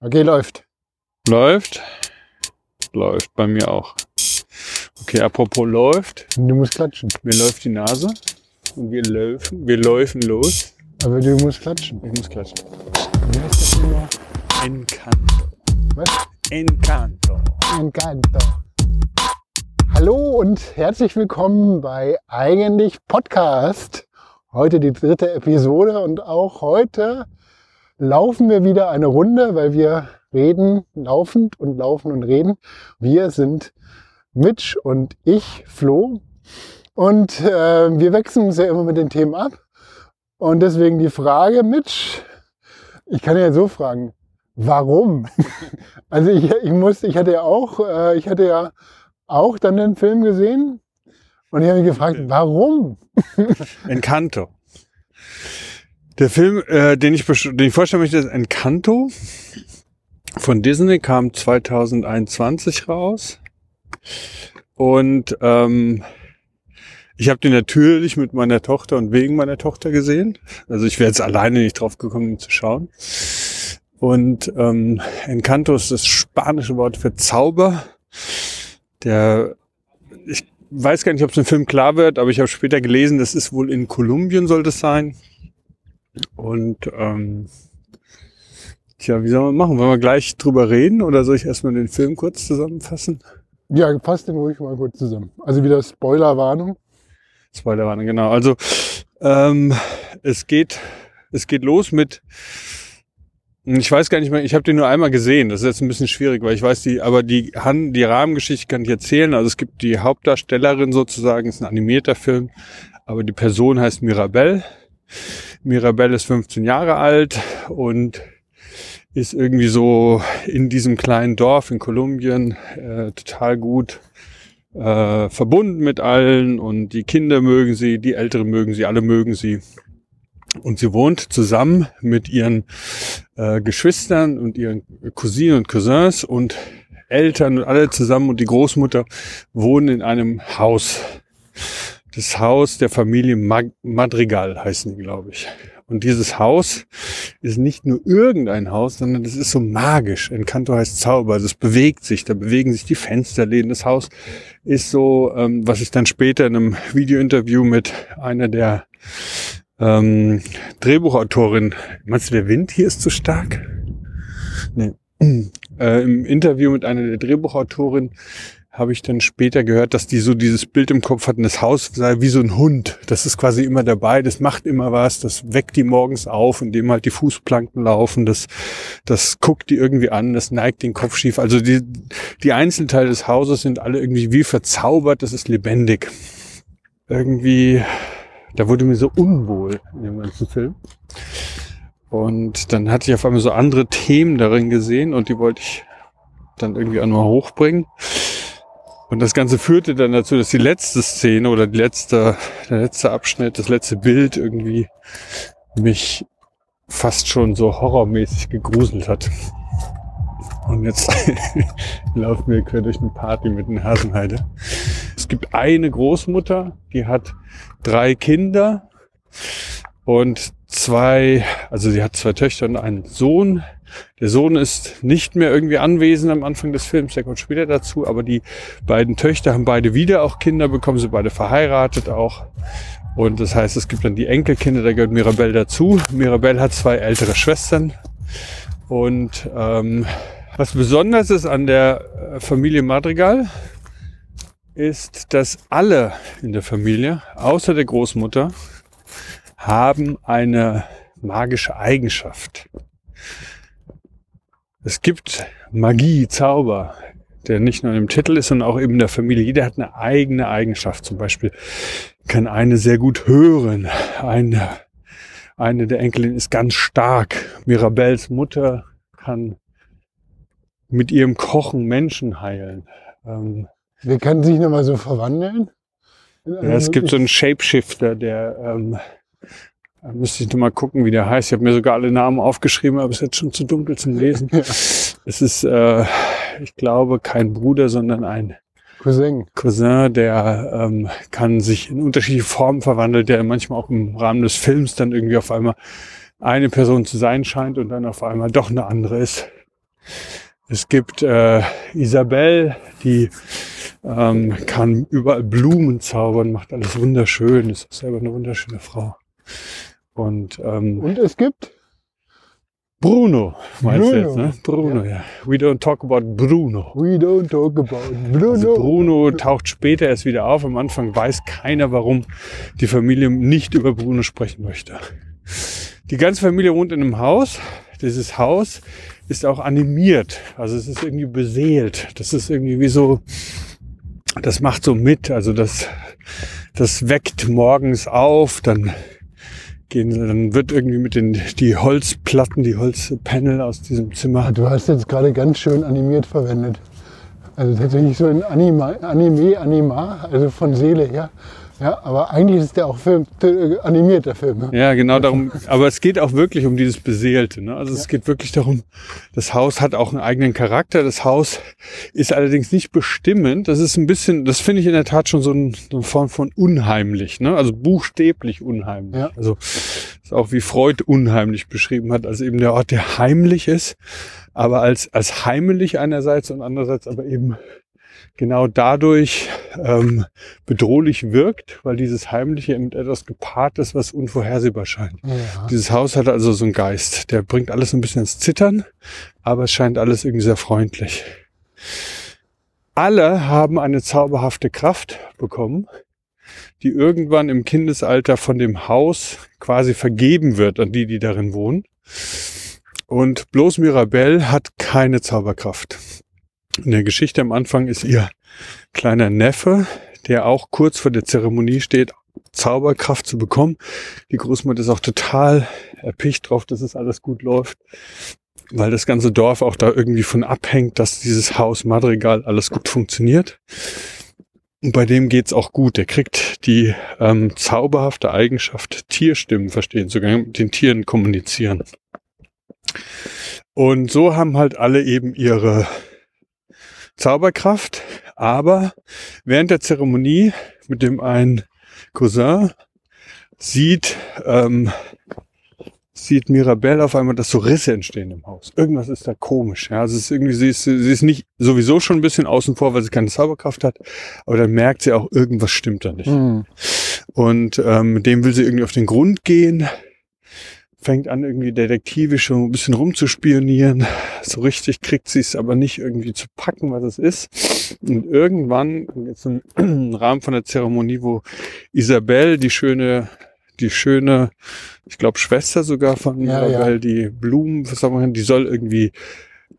Okay, läuft. Läuft. Läuft bei mir auch. Okay, apropos läuft. Du musst klatschen. Mir läuft die Nase. Und wir laufen, wir laufen los. Aber du musst klatschen. Ich muss klatschen. Wie heißt das immer? Encanto. Was? Encanto. Encanto. Hallo und herzlich willkommen bei Eigentlich Podcast. Heute die dritte Episode und auch heute laufen wir wieder eine Runde, weil wir reden laufend und laufen und reden. Wir sind Mitch und ich, Flo. Und äh, wir wechseln uns ja immer mit den Themen ab. Und deswegen die Frage, Mitch, ich kann ja so fragen, warum? also ich, ich muss, ich hatte ja auch, äh, ich hatte ja auch dann den Film gesehen und ich habe mich gefragt, warum? Encanto. Der Film, äh, den, ich, den ich vorstellen möchte, ist Encanto. Von Disney kam 2021 raus. Und ähm, ich habe den natürlich mit meiner Tochter und wegen meiner Tochter gesehen. Also ich wäre jetzt alleine nicht drauf gekommen, ihn zu schauen. Und ähm, Encanto ist das spanische Wort für Zauber. Der, ich weiß gar nicht, ob es im Film klar wird, aber ich habe später gelesen, das ist wohl in Kolumbien soll das sein. Und ähm, tja, wie soll man machen? Wollen wir gleich drüber reden oder soll ich erstmal den Film kurz zusammenfassen? Ja, passt den ruhig mal kurz zusammen. Also wieder Spoilerwarnung. Spoilerwarnung, genau. Also ähm, es geht, es geht los mit ich weiß gar nicht mehr, ich habe den nur einmal gesehen. Das ist jetzt ein bisschen schwierig, weil ich weiß die, aber die, Han, die Rahmengeschichte kann ich erzählen. Also es gibt die Hauptdarstellerin sozusagen, ist ein animierter Film, aber die Person heißt Mirabelle. Mirabelle ist 15 Jahre alt und ist irgendwie so in diesem kleinen Dorf in Kolumbien äh, total gut äh, verbunden mit allen und die Kinder mögen sie, die Älteren mögen sie, alle mögen sie. Und sie wohnt zusammen mit ihren äh, Geschwistern und ihren Cousinen und Cousins und Eltern und alle zusammen und die Großmutter wohnen in einem Haus das Haus der Familie Mag Madrigal heißen die, glaube ich. Und dieses Haus ist nicht nur irgendein Haus, sondern das ist so magisch. Encanto heißt Zauber. Das bewegt sich, da bewegen sich die Fensterläden. Das Haus ist so, ähm, was ich dann später in einem Videointerview mit einer der ähm, Drehbuchautorin, meinst du, der Wind hier ist zu stark? Nee. Äh, Im Interview mit einer der Drehbuchautorin habe ich dann später gehört, dass die so dieses Bild im Kopf hatten, das Haus sei wie so ein Hund. Das ist quasi immer dabei, das macht immer was, das weckt die morgens auf, indem halt die Fußplanken laufen, das, das guckt die irgendwie an, das neigt den Kopf schief. Also die, die Einzelteile des Hauses sind alle irgendwie wie verzaubert, das ist lebendig. Irgendwie, da wurde mir so unwohl in dem ganzen Film. Und dann hatte ich auf einmal so andere Themen darin gesehen und die wollte ich dann irgendwie auch mal hochbringen. Und das Ganze führte dann dazu, dass die letzte Szene oder die letzte, der letzte Abschnitt, das letzte Bild irgendwie mich fast schon so horrormäßig gegruselt hat. Und jetzt laufen wir quer durch eine Party mit einer Hasenheide. Es gibt eine Großmutter, die hat drei Kinder und zwei, also sie hat zwei Töchter und einen Sohn. Der Sohn ist nicht mehr irgendwie anwesend am Anfang des Films, der kommt später dazu, aber die beiden Töchter haben beide wieder auch Kinder bekommen, sie beide verheiratet auch. Und das heißt, es gibt dann die Enkelkinder, da gehört Mirabelle dazu. Mirabelle hat zwei ältere Schwestern. Und ähm, was besonders ist an der äh, Familie Madrigal, ist, dass alle in der Familie, außer der Großmutter, haben eine magische Eigenschaft. Es gibt Magie, Zauber, der nicht nur im Titel ist, sondern auch eben in der Familie. Jeder hat eine eigene Eigenschaft. Zum Beispiel kann eine sehr gut hören. Eine, eine der Enkelin ist ganz stark. Mirabels Mutter kann mit ihrem Kochen Menschen heilen. Ähm, Wer kann sich nochmal so verwandeln? Ja, es gibt so einen Shapeshifter, der ähm, da müsste ich noch mal gucken, wie der heißt. Ich habe mir sogar alle Namen aufgeschrieben, aber es ist jetzt schon zu dunkel zum Lesen. Es ist, äh, ich glaube, kein Bruder, sondern ein Cousin. Cousin, der ähm, kann sich in unterschiedliche Formen verwandeln, der manchmal auch im Rahmen des Films dann irgendwie auf einmal eine Person zu sein scheint und dann auf einmal doch eine andere ist. Es gibt äh, Isabel, die ähm, kann überall Blumen zaubern, macht alles wunderschön, ist selber eine wunderschöne Frau. Und, ähm, Und es gibt Bruno, meinst du Bruno. jetzt, ne? Bruno, ja. We don't talk about Bruno. We Don't Talk About Bruno. Also Bruno taucht später erst wieder auf. Am Anfang weiß keiner, warum die Familie nicht über Bruno sprechen möchte. Die ganze Familie wohnt in einem Haus. Dieses Haus ist auch animiert. Also es ist irgendwie beseelt. Das ist irgendwie wie so, das macht so mit. Also das, das weckt morgens auf, dann gehen, dann wird irgendwie mit den, die Holzplatten, die Holzpanel aus diesem Zimmer Du hast jetzt gerade ganz schön animiert verwendet. Also tatsächlich so ein Anima, Anime, Anima, also von Seele her. Ja, aber eigentlich ist der auch Film, äh, animiert, der Film. ne? Ja, genau darum. Aber es geht auch wirklich um dieses Beseelte. Ne? Also es geht wirklich darum, das Haus hat auch einen eigenen Charakter. Das Haus ist allerdings nicht bestimmend. Das ist ein bisschen, das finde ich in der Tat schon so, ein, so eine Form von unheimlich. Ne? Also buchstäblich unheimlich. Ja. Also ist auch wie Freud unheimlich beschrieben hat, als eben der Ort, der heimlich ist, aber als, als heimelig einerseits und andererseits aber eben genau dadurch ähm, bedrohlich wirkt, weil dieses Heimliche mit etwas gepaart ist, was unvorhersehbar scheint. Ja. Dieses Haus hat also so einen Geist, der bringt alles ein bisschen ins Zittern, aber es scheint alles irgendwie sehr freundlich. Alle haben eine zauberhafte Kraft bekommen, die irgendwann im Kindesalter von dem Haus quasi vergeben wird an die, die darin wohnen. Und bloß Mirabelle hat keine Zauberkraft. In der Geschichte am Anfang ist ihr kleiner Neffe, der auch kurz vor der Zeremonie steht, Zauberkraft zu bekommen. Die Großmutter ist auch total erpicht drauf, dass es alles gut läuft, weil das ganze Dorf auch da irgendwie von abhängt, dass dieses Haus Madrigal alles gut funktioniert. Und bei dem geht's auch gut. Der kriegt die ähm, zauberhafte Eigenschaft, Tierstimmen verstehen, sogar mit den Tieren kommunizieren. Und so haben halt alle eben ihre Zauberkraft, aber während der Zeremonie mit dem ein Cousin sieht, ähm, sieht Mirabelle auf einmal, dass so Risse entstehen im Haus. Irgendwas ist da komisch. Ja? Also es ist irgendwie, sie ist, sie ist nicht sowieso schon ein bisschen außen vor, weil sie keine Zauberkraft hat, aber dann merkt sie auch, irgendwas stimmt da nicht. Hm. Und ähm, mit dem will sie irgendwie auf den Grund gehen, fängt an, irgendwie detektivisch schon ein bisschen rumzuspionieren. So richtig kriegt sie es aber nicht irgendwie zu packen, was es ist. Und irgendwann, jetzt im Rahmen von der Zeremonie, wo Isabelle, die schöne, die schöne, ich glaube Schwester sogar von Ja, Isabelle, ja. die Blumen, was sagen wir, die soll irgendwie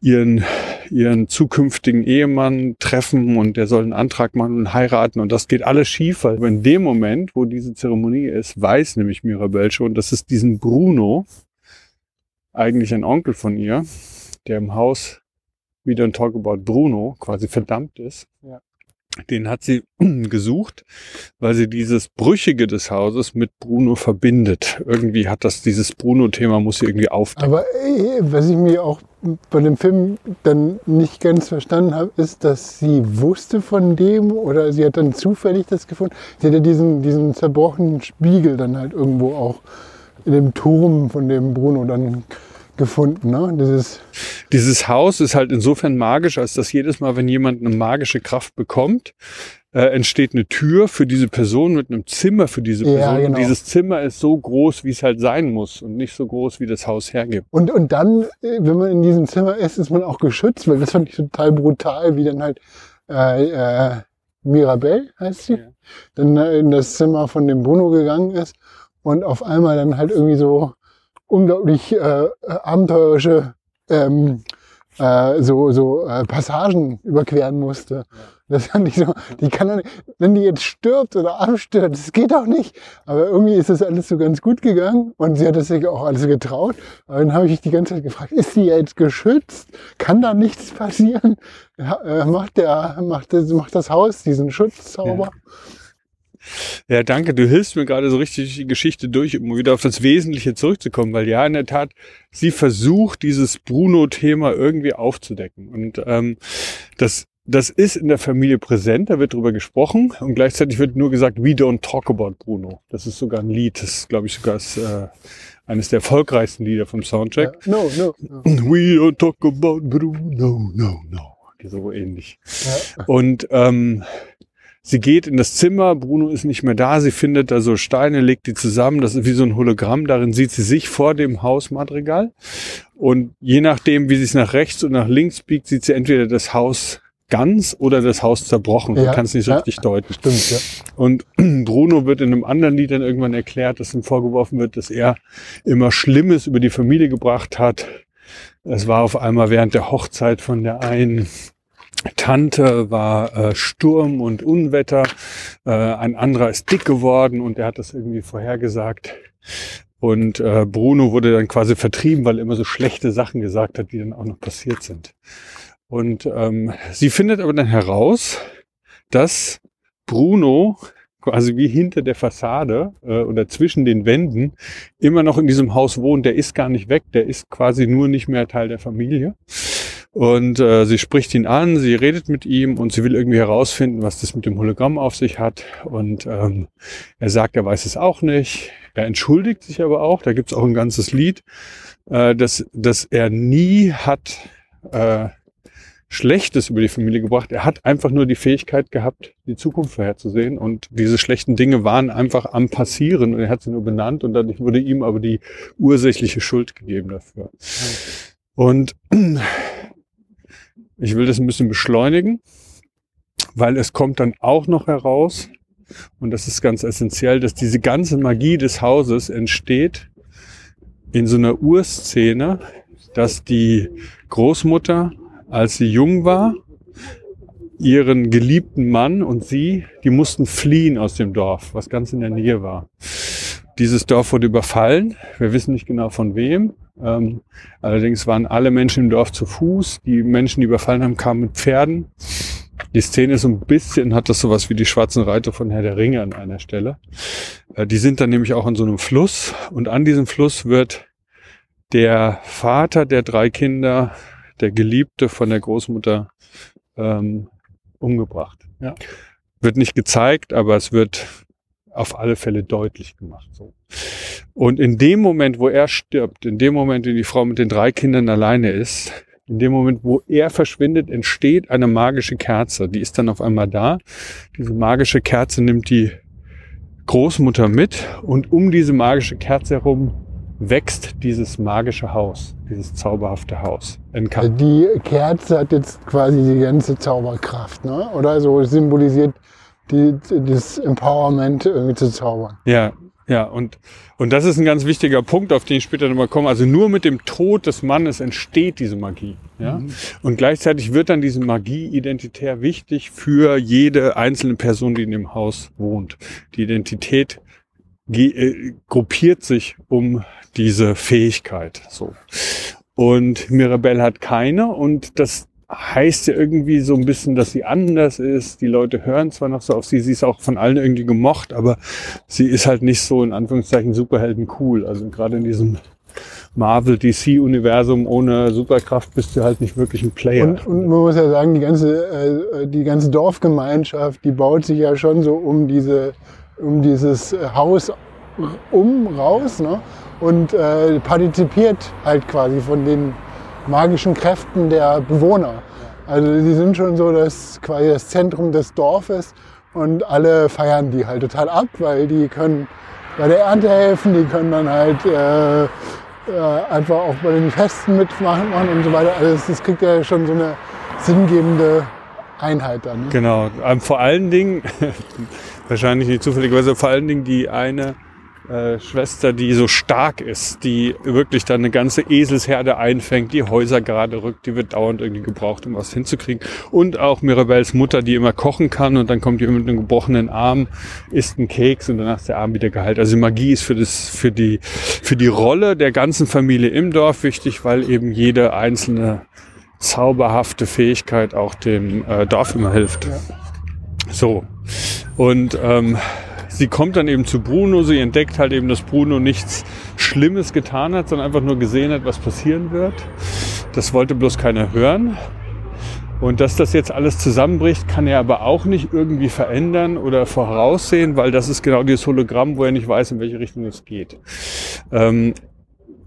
ihren, ihren zukünftigen Ehemann treffen und der soll einen Antrag machen und heiraten und das geht alles schief, weil in dem Moment, wo diese Zeremonie ist, weiß nämlich Mirabelle schon, dass es diesen Bruno, eigentlich ein Onkel von ihr, der im Haus We Don't Talk About Bruno quasi verdammt ist. Ja. Den hat sie gesucht, weil sie dieses Brüchige des Hauses mit Bruno verbindet. Irgendwie hat das dieses Bruno-Thema muss sie irgendwie aufdecken. Aber äh, was ich mir auch bei dem Film dann nicht ganz verstanden habe, ist, dass sie wusste von dem oder sie hat dann zufällig das gefunden. Sie hat ja diesen, diesen zerbrochenen Spiegel dann halt irgendwo auch in dem Turm von dem Bruno dann gefunden. Ne? Dieses, Dieses Haus ist halt insofern magisch, als dass jedes Mal, wenn jemand eine magische Kraft bekommt, äh, entsteht eine Tür für diese Person mit einem Zimmer für diese Ja, Person. genau. Und dieses Zimmer ist so groß, wie es halt sein muss und nicht so groß, wie das Haus hergibt. und, und dann, äh, wenn man in diesem Zimmer ist, ist man auch geschützt, weil das fand ich total brutal, wie dann halt äh, äh, Mirabelle heißt sie, Ja. dann äh, in das Zimmer von dem Bruno gegangen ist und auf einmal dann halt irgendwie so unglaublich äh, äh, abenteuerische ähm, äh, so, so äh, Passagen überqueren musste. Das fand ich so, die kann doch nicht, wenn die jetzt stirbt oder abstürzt, das geht doch nicht. Aber irgendwie ist das alles so ganz gut gegangen und sie hat es sich auch alles getraut. Aber dann habe ich die ganze Zeit gefragt, ist sie jetzt geschützt? Kann da nichts passieren? Ja, äh, macht, der, macht, das, macht das Haus diesen Schutzzauber? Ja, danke. Du hilfst mir gerade so richtig die Geschichte durch, um wieder auf das Wesentliche zurückzukommen, weil ja, in der Tat, sie versucht, dieses Bruno-Thema irgendwie aufzudecken. Und ähm, das das ist in der Familie präsent, da wird drüber gesprochen und gleichzeitig wird nur gesagt, we don't talk about Bruno. Das ist sogar ein Lied, das ist, glaube ich, sogar das, äh, eines der erfolgreichsten Lieder vom Soundtrack. Ja. No, no, no. We don't talk about Bruno, no, no. So ähnlich. Ja. Und ähm, sie geht in das Zimmer, Bruno ist nicht mehr da, sie findet da so Steine, legt die zusammen, das ist wie so ein Hologramm, darin sieht sie sich vor dem Hausmadrigal. Und je nachdem, wie sie es nach rechts und nach links biegt, sieht sie entweder das Haus ganz oder das Haus zerbrochen. Ja, Du kannst nicht so ja. richtig deuten. Stimmt, ja. Und Bruno wird in einem anderen Lied dann irgendwann erklärt, dass ihm vorgeworfen wird, dass er immer Schlimmes über die Familie gebracht hat. Es war auf einmal während der Hochzeit von der einen Tante war äh, Sturm und Unwetter. Äh, ein anderer ist dick geworden und er hat das irgendwie vorhergesagt. Und äh, Bruno wurde dann quasi vertrieben, weil er immer so schlechte Sachen gesagt hat, die dann auch noch passiert sind. Und ähm, sie findet aber dann heraus, dass Bruno quasi wie hinter der Fassade äh, oder zwischen den Wänden immer noch in diesem Haus wohnt. Der ist gar nicht weg, der ist quasi nur nicht mehr Teil der Familie. Und äh, sie spricht ihn an, sie redet mit ihm und sie will irgendwie herausfinden, was das mit dem Hologramm auf sich hat. Und ähm, er sagt, er weiß es auch nicht. Er entschuldigt sich aber auch. Da gibt's auch ein ganzes Lied, äh, dass, dass er nie hat äh, Schlechtes über die Familie gebracht. Er hat einfach nur die Fähigkeit gehabt, die Zukunft vorherzusehen. Und diese schlechten Dinge waren einfach am Passieren. Und er hat sie nur benannt und dadurch wurde ihm aber die ursächliche Schuld gegeben dafür. Und ich will das ein bisschen beschleunigen, weil es kommt dann auch noch heraus, und das ist ganz essentiell, dass diese ganze Magie des Hauses entsteht in so einer Urszene, dass die Großmutter, als sie jung war, ihren geliebten Mann und sie, die mussten fliehen aus dem Dorf, was ganz in der Nähe war. Dieses Dorf wurde überfallen. Wir wissen nicht genau von wem. Ähm, allerdings waren alle Menschen im Dorf zu Fuß. Die Menschen, die überfallen haben, kamen mit Pferden. Die Szene ist so ein bisschen, hat das sowas wie die schwarzen Reiter von Herr der Ringe an einer Stelle. Äh, die sind dann nämlich auch an so einem Fluss und an diesem Fluss wird der Vater der drei Kinder, der Geliebte von der Großmutter, ähm, umgebracht. Ja. Wird nicht gezeigt, aber es wird auf alle Fälle deutlich gemacht. So. Und in dem Moment, wo er stirbt, in dem Moment, in die Frau mit den drei Kindern alleine ist, in dem Moment, wo er verschwindet, entsteht eine magische Kerze. Die ist dann auf einmal da. Diese magische Kerze nimmt die Großmutter mit und um diese magische Kerze herum wächst dieses magische Haus, dieses zauberhafte Haus. Die Kerze hat jetzt quasi die ganze Zauberkraft, ne? Oder so symbolisiert die, das Empowerment irgendwie zu zaubern. Ja, ja, und, und das ist ein ganz wichtiger Punkt, auf den ich später nochmal komme. Also nur mit dem Tod des Mannes entsteht diese Magie. Ja? Und gleichzeitig wird dann diese Magie identitär wichtig für jede einzelne Person, die in dem Haus wohnt. Die Identität äh, gruppiert sich um diese Fähigkeit. So. Und Mirabelle hat keine und das heißt ja irgendwie so ein bisschen, dass sie anders ist. Die Leute hören zwar noch so auf sie, sie ist auch von allen irgendwie gemocht, aber sie ist halt nicht so in Anführungszeichen Superhelden cool. Also gerade in diesem Marvel DC Universum ohne Superkraft bist du halt nicht wirklich ein Player. Und, und man muss ja sagen, die ganze, äh, die ganze Dorfgemeinschaft, die baut sich ja schon so um diese, um dieses Haus um raus, ne? Und äh, partizipiert halt quasi von den magischen Kräften der Bewohner. Also die sind schon so das quasi das Zentrum des Dorfes und alle feiern die halt total ab, weil die können bei der Ernte helfen, die können dann halt äh, äh, einfach auch bei den Festen mitmachen machen und so weiter. Alles, das kriegt ja schon so eine sinngebende Einheit dann. Ne? Genau. Ähm, vor allen Dingen, wahrscheinlich nicht zufälligerweise, vor allen Dingen die eine äh, Schwester, die so stark ist, die wirklich dann eine ganze Eselsherde einfängt, die Häuser gerade rückt, die wird dauernd irgendwie gebraucht, um was hinzukriegen. Und auch Mirabelles Mutter, die immer kochen kann und dann kommt die mit einem gebrochenen Arm, isst einen Keks und danach ist der Arm wieder geheilt. Also Magie ist für das, für die, für die Rolle der ganzen Familie im Dorf wichtig, weil eben jede einzelne zauberhafte Fähigkeit auch dem äh, Dorf immer hilft. So. Und ähm, sie kommt dann eben zu Bruno, sie entdeckt halt eben, dass Bruno nichts Schlimmes getan hat, sondern einfach nur gesehen hat, was passieren wird. Das wollte bloß keiner hören. Und dass das jetzt alles zusammenbricht, kann er aber auch nicht irgendwie verändern oder voraussehen, weil das ist genau dieses Hologramm, wo er nicht weiß, in welche Richtung es geht. Ähm,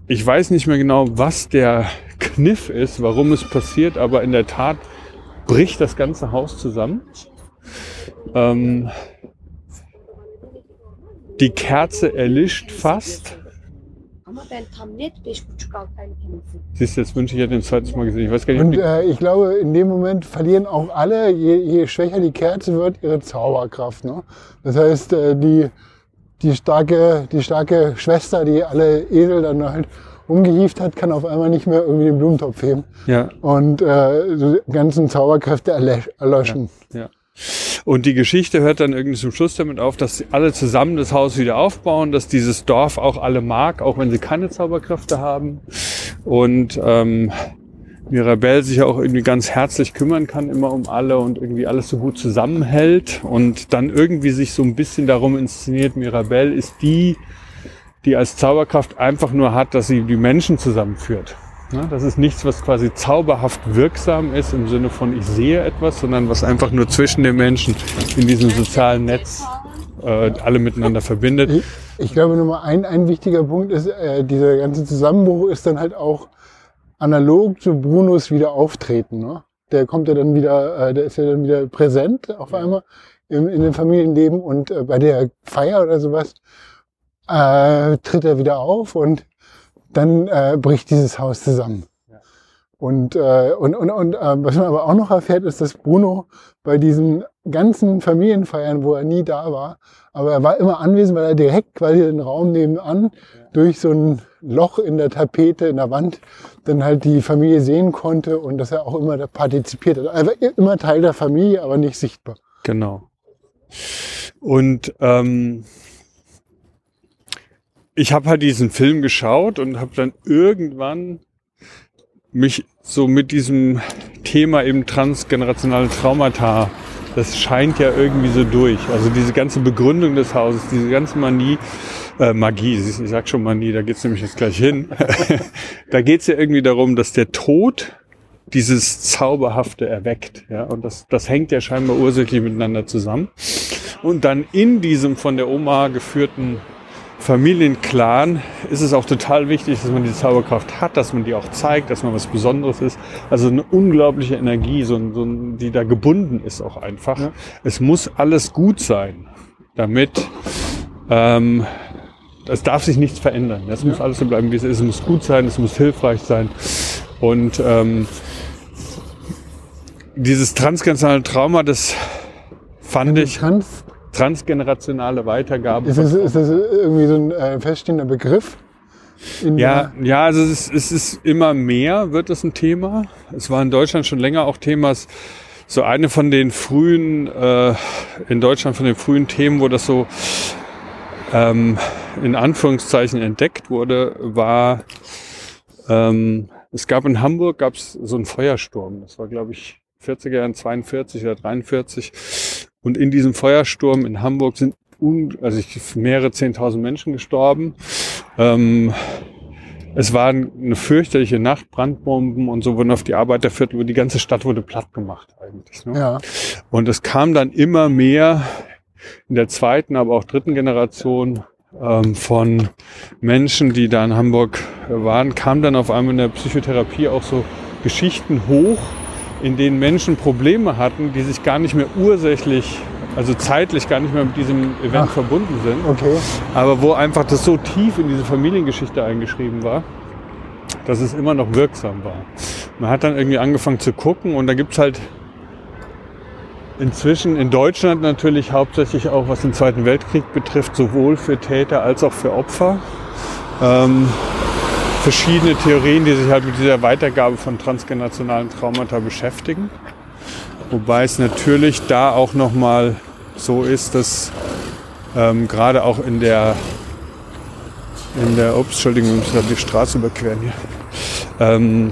ich weiß nicht mehr genau, was der Kniff ist, warum es passiert, aber in der Tat bricht das ganze Haus zusammen. Ähm, die Kerze erlischt fast. Ama ben tam net 5.5-6 aylık temizim. Siehst du, jetzt wünsche ich, hätte den zweites Mal gesehen. Ich weiß gar nicht, Und äh, ich glaube, in dem Moment verlieren auch alle, je, je schwächer die Kerze wird, ihre Zauberkraft. Ne? Das heißt, äh, die, die, starke, die starke Schwester, die alle Esel dann halt umgehieft hat, kann auf einmal nicht mehr irgendwie den Blumentopf heben ja, und äh, die ganzen Zauberkräfte erlö- erlöschen. ja. Und die Geschichte hört dann irgendwie zum Schluss damit auf, dass sie alle zusammen das Haus wieder aufbauen, dass dieses Dorf auch alle mag, auch wenn sie keine Zauberkräfte haben. Und ähm, Mirabelle sich auch irgendwie ganz herzlich kümmern kann immer um alle und irgendwie alles so gut zusammenhält und dann irgendwie sich so ein bisschen darum inszeniert, Mirabelle ist die, die als Zauberkraft einfach nur hat, dass sie die Menschen zusammenführt. Ja, das ist nichts, was quasi zauberhaft wirksam ist im Sinne von ich sehe etwas, sondern was einfach nur zwischen den Menschen in diesem sozialen Netz äh, alle miteinander verbindet. Ich, ich glaube, Nummer ein, ein wichtiger Punkt ist, äh, dieser ganze Zusammenbruch ist dann halt auch analog zu Brunos wieder auftreten. Ne? Der kommt ja dann wieder, äh, der ist ja dann wieder präsent auf einmal im, in dem Familienleben und äh, bei der Feier oder sowas äh, tritt er wieder auf und dann äh, bricht dieses Haus zusammen. Ja. Und, äh, und, und, und äh, was man aber auch noch erfährt, ist, dass Bruno bei diesen ganzen Familienfeiern, wo er nie da war, aber er war immer anwesend, weil er direkt quasi den Raum nebenan durch so ein Loch in der Tapete, in der Wand, dann halt die Familie sehen konnte und dass er auch immer da partizipiert hat. Er war immer Teil der Familie, aber nicht sichtbar. Genau. Und ähm, ich habe halt diesen Film geschaut und habe dann irgendwann mich so mit diesem Thema eben transgenerationale Traumata, das scheint ja irgendwie so durch. Also diese ganze Begründung des Hauses, diese ganze Manie, äh, Magie, ich sag schon Manie, da geht's nämlich jetzt gleich hin. da geht's ja irgendwie darum, dass der Tod dieses Zauberhafte erweckt. Ja? Und das, das hängt ja scheinbar ursächlich miteinander zusammen. Und dann in diesem von der Oma geführten Familienclan ist es auch total wichtig, dass man die Zauberkraft hat, dass man die auch zeigt, dass man was Besonderes ist. Also eine unglaubliche Energie, so, ein- so, ein- die da gebunden ist auch einfach. Ja. Es muss alles gut sein, damit ähm, es darf sich nichts verändern. Es muss alles so bleiben, wie es ist. Es muss gut sein, es muss hilfreich sein. Und ähm, dieses transgenerationale Trauma, das fand ich Trans, transgenerationale Weitergabe. ist, das, ist das irgendwie so ein äh, feststehender Begriff? Ja, ja, also es ist, es ist immer mehr, wird es ein Thema. Es war in Deutschland schon länger auch Themas. So eine von den frühen, äh, in Deutschland von den frühen Themen, wo das so ähm, in Anführungszeichen entdeckt wurde, war, ähm, es gab in Hamburg gab es so einen Feuersturm. Das war, glaube ich, 40er Jahren 42 oder 43. Und in diesem Feuersturm in Hamburg sind un also ich, mehrere 10.000 Menschen gestorben. Ähm, es war eine fürchterliche Nacht, Brandbomben und so wurden auf die Arbeiterviertel, die ganze Stadt wurde platt gemacht eigentlich. Ne? Ja, Und es kam dann immer mehr in der zweiten, aber auch dritten Generation ähm, von Menschen, die da in Hamburg waren, kam dann auf einmal in der Psychotherapie auch so Geschichten hoch, in denen Menschen Probleme hatten, die sich gar nicht mehr ursächlich, also zeitlich gar nicht mehr mit diesem Event Ach. verbunden sind okay. aber wo einfach das so tief in diese Familiengeschichte eingeschrieben war, dass es immer noch wirksam war. Man hat dann irgendwie angefangen zu gucken und da gibt's halt inzwischen in Deutschland natürlich hauptsächlich auch, was den Zweiten Weltkrieg betrifft, sowohl für Täter als auch für Opfer. Ähm, verschiedene Theorien, die sich halt mit dieser Weitergabe von transgenerationalen Traumata beschäftigen. Wobei es natürlich da auch nochmal so ist, dass ähm, gerade auch in der in der ups, Entschuldigung, wir müssen gerade die Straße überqueren hier. Ähm,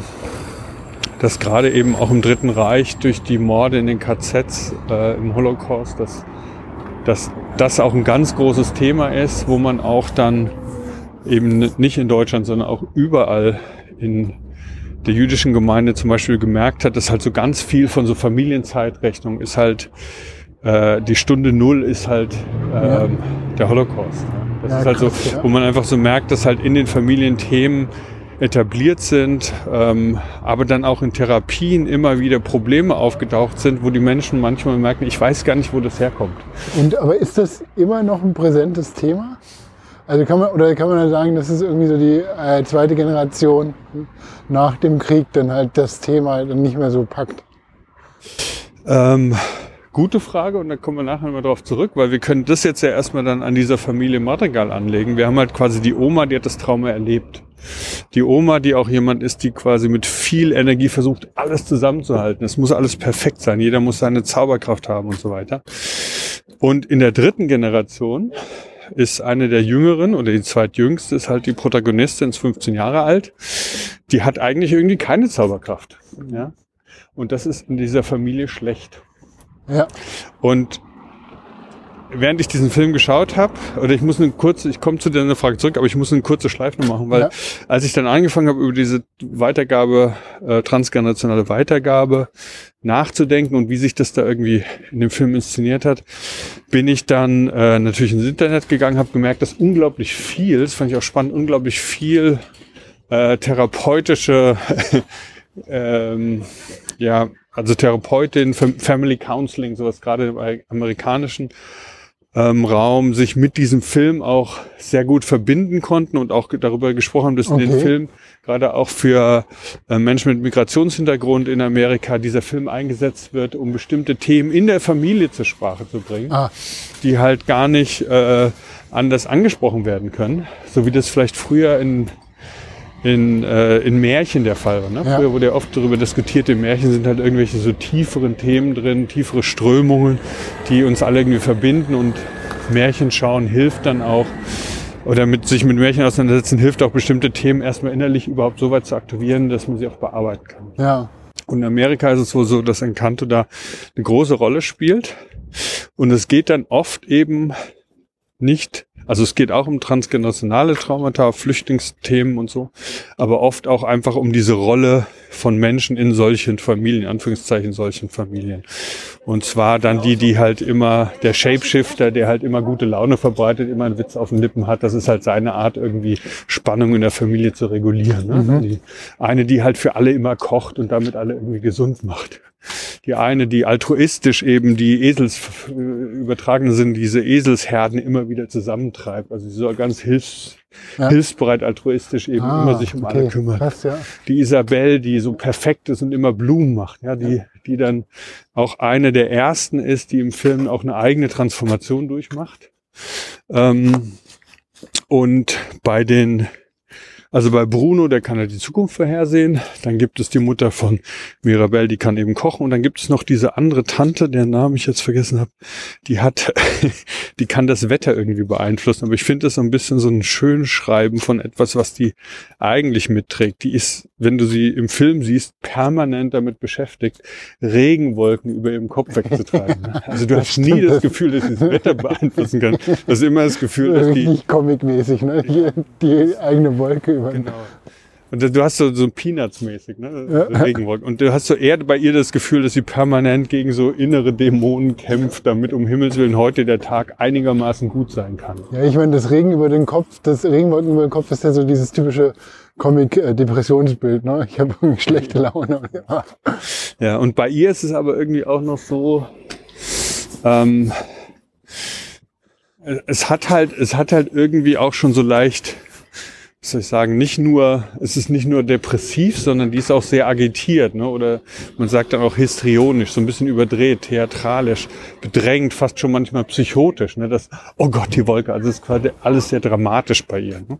dass gerade eben auch im Dritten Reich durch die Morde in den KZs äh, im Holocaust, dass, dass das auch ein ganz großes Thema ist, wo man auch dann eben nicht in Deutschland, sondern auch überall in der jüdischen Gemeinde zum Beispiel gemerkt hat, dass halt so ganz viel von so Familienzeitrechnung ist halt, äh, die Stunde Null ist halt ähm, der Holocaust. Ne? Das Ja, ist halt krass, so, ja. wo man einfach so merkt, dass halt in den Familien Themen etabliert sind, ähm, aber dann auch in Therapien immer wieder Probleme aufgetaucht sind, wo die Menschen manchmal merken, ich weiß gar nicht, wo das herkommt. Und aber ist das immer noch ein präsentes Thema? Also kann man oder kann man dann sagen, das ist irgendwie so die äh, zweite Generation nach dem Krieg dann halt das Thema dann nicht mehr so packt. Ähm, gute Frage und da kommen wir nachher mal drauf zurück, weil wir können das jetzt ja erstmal dann an dieser Familie Madrigal anlegen. Wir haben halt quasi die Oma, die hat das Trauma erlebt. Die Oma, die auch jemand ist, die quasi mit viel Energie versucht, alles zusammenzuhalten. Es muss alles perfekt sein. Jeder muss seine Zauberkraft haben und so weiter. Und in der dritten Generation ist eine der Jüngeren oder die zweitjüngste ist halt die Protagonistin, ist 15 Jahre alt. Die hat eigentlich irgendwie keine Zauberkraft. Ja? Und das ist in dieser Familie schlecht. Ja, Und während ich diesen Film geschaut habe, oder ich muss eine kurze, ich komme zu deiner Frage zurück, aber ich muss eine kurze Schleife noch machen, weil Ja. als ich dann angefangen habe, über diese Weitergabe, äh, transgenerationale Weitergabe nachzudenken und wie sich das da irgendwie in dem Film inszeniert hat, bin ich dann äh, natürlich ins Internet gegangen, habe gemerkt, dass unglaublich viel, das fand ich auch spannend, unglaublich viel äh, therapeutische ähm, ja, also Therapeutin, Fam- Family Counseling, sowas gerade im amerikanischen ähm, Raum sich mit diesem Film auch sehr gut verbinden konnten und auch darüber gesprochen haben, dass in den Okay. Film gerade auch für äh, Menschen mit Migrationshintergrund in Amerika dieser Film eingesetzt wird, um bestimmte Themen in der Familie zur Sprache zu bringen ah, die halt gar nicht äh, anders angesprochen werden können, so wie das vielleicht früher in in, äh, in Märchen der Fall war. Ne? Ja. Früher wurde ja oft darüber diskutiert, in Märchen sind halt irgendwelche so tieferen Themen drin, tiefere Strömungen, die uns alle irgendwie verbinden und Märchen schauen hilft dann auch, oder mit sich mit Märchen auseinandersetzen, hilft auch bestimmte Themen erstmal innerlich überhaupt so weit zu aktivieren, dass man sie auch bearbeiten kann. ja, Und in Amerika ist es wohl so, dass Encanto da eine große Rolle spielt. Und es geht dann oft eben nicht, also es geht auch um transgenerationale Traumata, Flüchtlingsthemen und so, aber oft auch einfach um diese Rolle von Menschen in solchen Familien, Anführungszeichen solchen Familien. Und zwar dann die, die halt immer, der Shapeshifter, der halt immer gute Laune verbreitet, immer einen Witz auf den Lippen hat, das ist halt seine Art, irgendwie Spannung in der Familie zu regulieren. Ne? Die eine, die halt für alle immer kocht und damit alle irgendwie gesund macht. Die eine, die altruistisch eben die Esels äh, übertragene sind, diese Eselsherden immer wieder zusammentreibt. Also sie soll ganz hilfs, Ja. hilfsbereit, altruistisch eben ah, immer sich um alle okay, kümmert Krass, ja. die Isabel, die so perfekt ist und immer Blumen macht, ja, die, die dann auch eine der ersten ist, die im Film auch eine eigene Transformation durchmacht. Ähm, und bei den, also bei Bruno, der kann ja die Zukunft vorhersehen. Dann gibt es die Mutter von Mirabelle, die kann eben kochen. Und dann gibt es noch diese andere Tante, deren Namen ich jetzt vergessen habe, die hat, die kann das Wetter irgendwie beeinflussen. Aber ich finde das so ein bisschen so ein Schönschreiben von etwas, was die eigentlich mitträgt. Die ist, wenn du sie im Film siehst, permanent damit beschäftigt, Regenwolken über ihrem Kopf wegzutreiben. Also du hast nie das Gefühl, dass sie das Wetter beeinflussen kann. Du hast immer das Gefühl, dass die Richtig comicmäßig, ne? Die, die eigene Wolke über. Genau. Und du hast so, so Peanuts-mäßig, ne? So Regenwolken. Und du hast so eher bei ihr das Gefühl, dass sie permanent gegen so innere Dämonen kämpft, damit um Himmels Willen heute der Tag einigermaßen gut sein kann. Ja, ich meine, das Regen über den Kopf, das Regenwolken über den Kopf ist ja so dieses typische Comic-Depressionsbild, ne? Ich habe irgendwie schlechte Laune. Ja. Ja, und bei ihr ist es aber irgendwie auch noch so, ähm, es hat halt, es hat halt irgendwie auch schon so leicht, was soll ich sagen, nicht nur, es ist nicht nur depressiv, sondern die ist auch sehr agitiert, ne? Oder man sagt dann auch histrionisch, so ein bisschen überdreht, theatralisch, bedrängt, fast schon manchmal psychotisch, ne? Das, oh Gott, die Wolke, also es ist quasi alles sehr dramatisch bei ihr. Ne?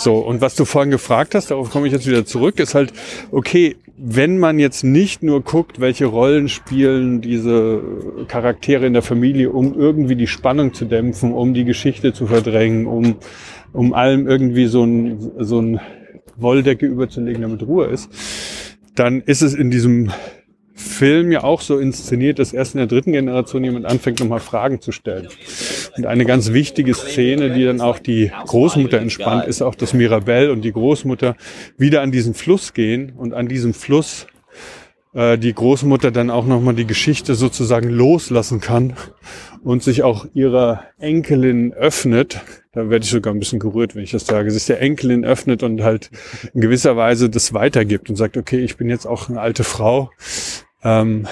So, und was du vorhin gefragt hast, darauf komme ich jetzt wieder zurück, ist halt, okay, wenn man jetzt nicht nur guckt, welche Rollen spielen diese Charaktere in der Familie, um irgendwie die Spannung zu dämpfen, um die Geschichte zu verdrängen, um, um allem irgendwie so ein, so ein Wolldecke überzulegen, damit Ruhe ist, dann ist es in diesem Film ja auch so inszeniert, dass erst in der dritten Generation jemand anfängt, nochmal Fragen zu stellen. Und eine ganz wichtige Szene, die dann auch die Großmutter entspannt, ist auch, dass Mirabelle und die Großmutter wieder an diesen Fluss gehen und an diesem Fluss äh, die Großmutter dann auch nochmal die Geschichte sozusagen loslassen kann und sich auch ihrer Enkelin öffnet. Da werde ich sogar ein bisschen gerührt, wenn ich das sage. Sich der Enkelin öffnet und halt in gewisser Weise das weitergibt und sagt, okay, ich bin jetzt auch eine alte Frau. Ähm,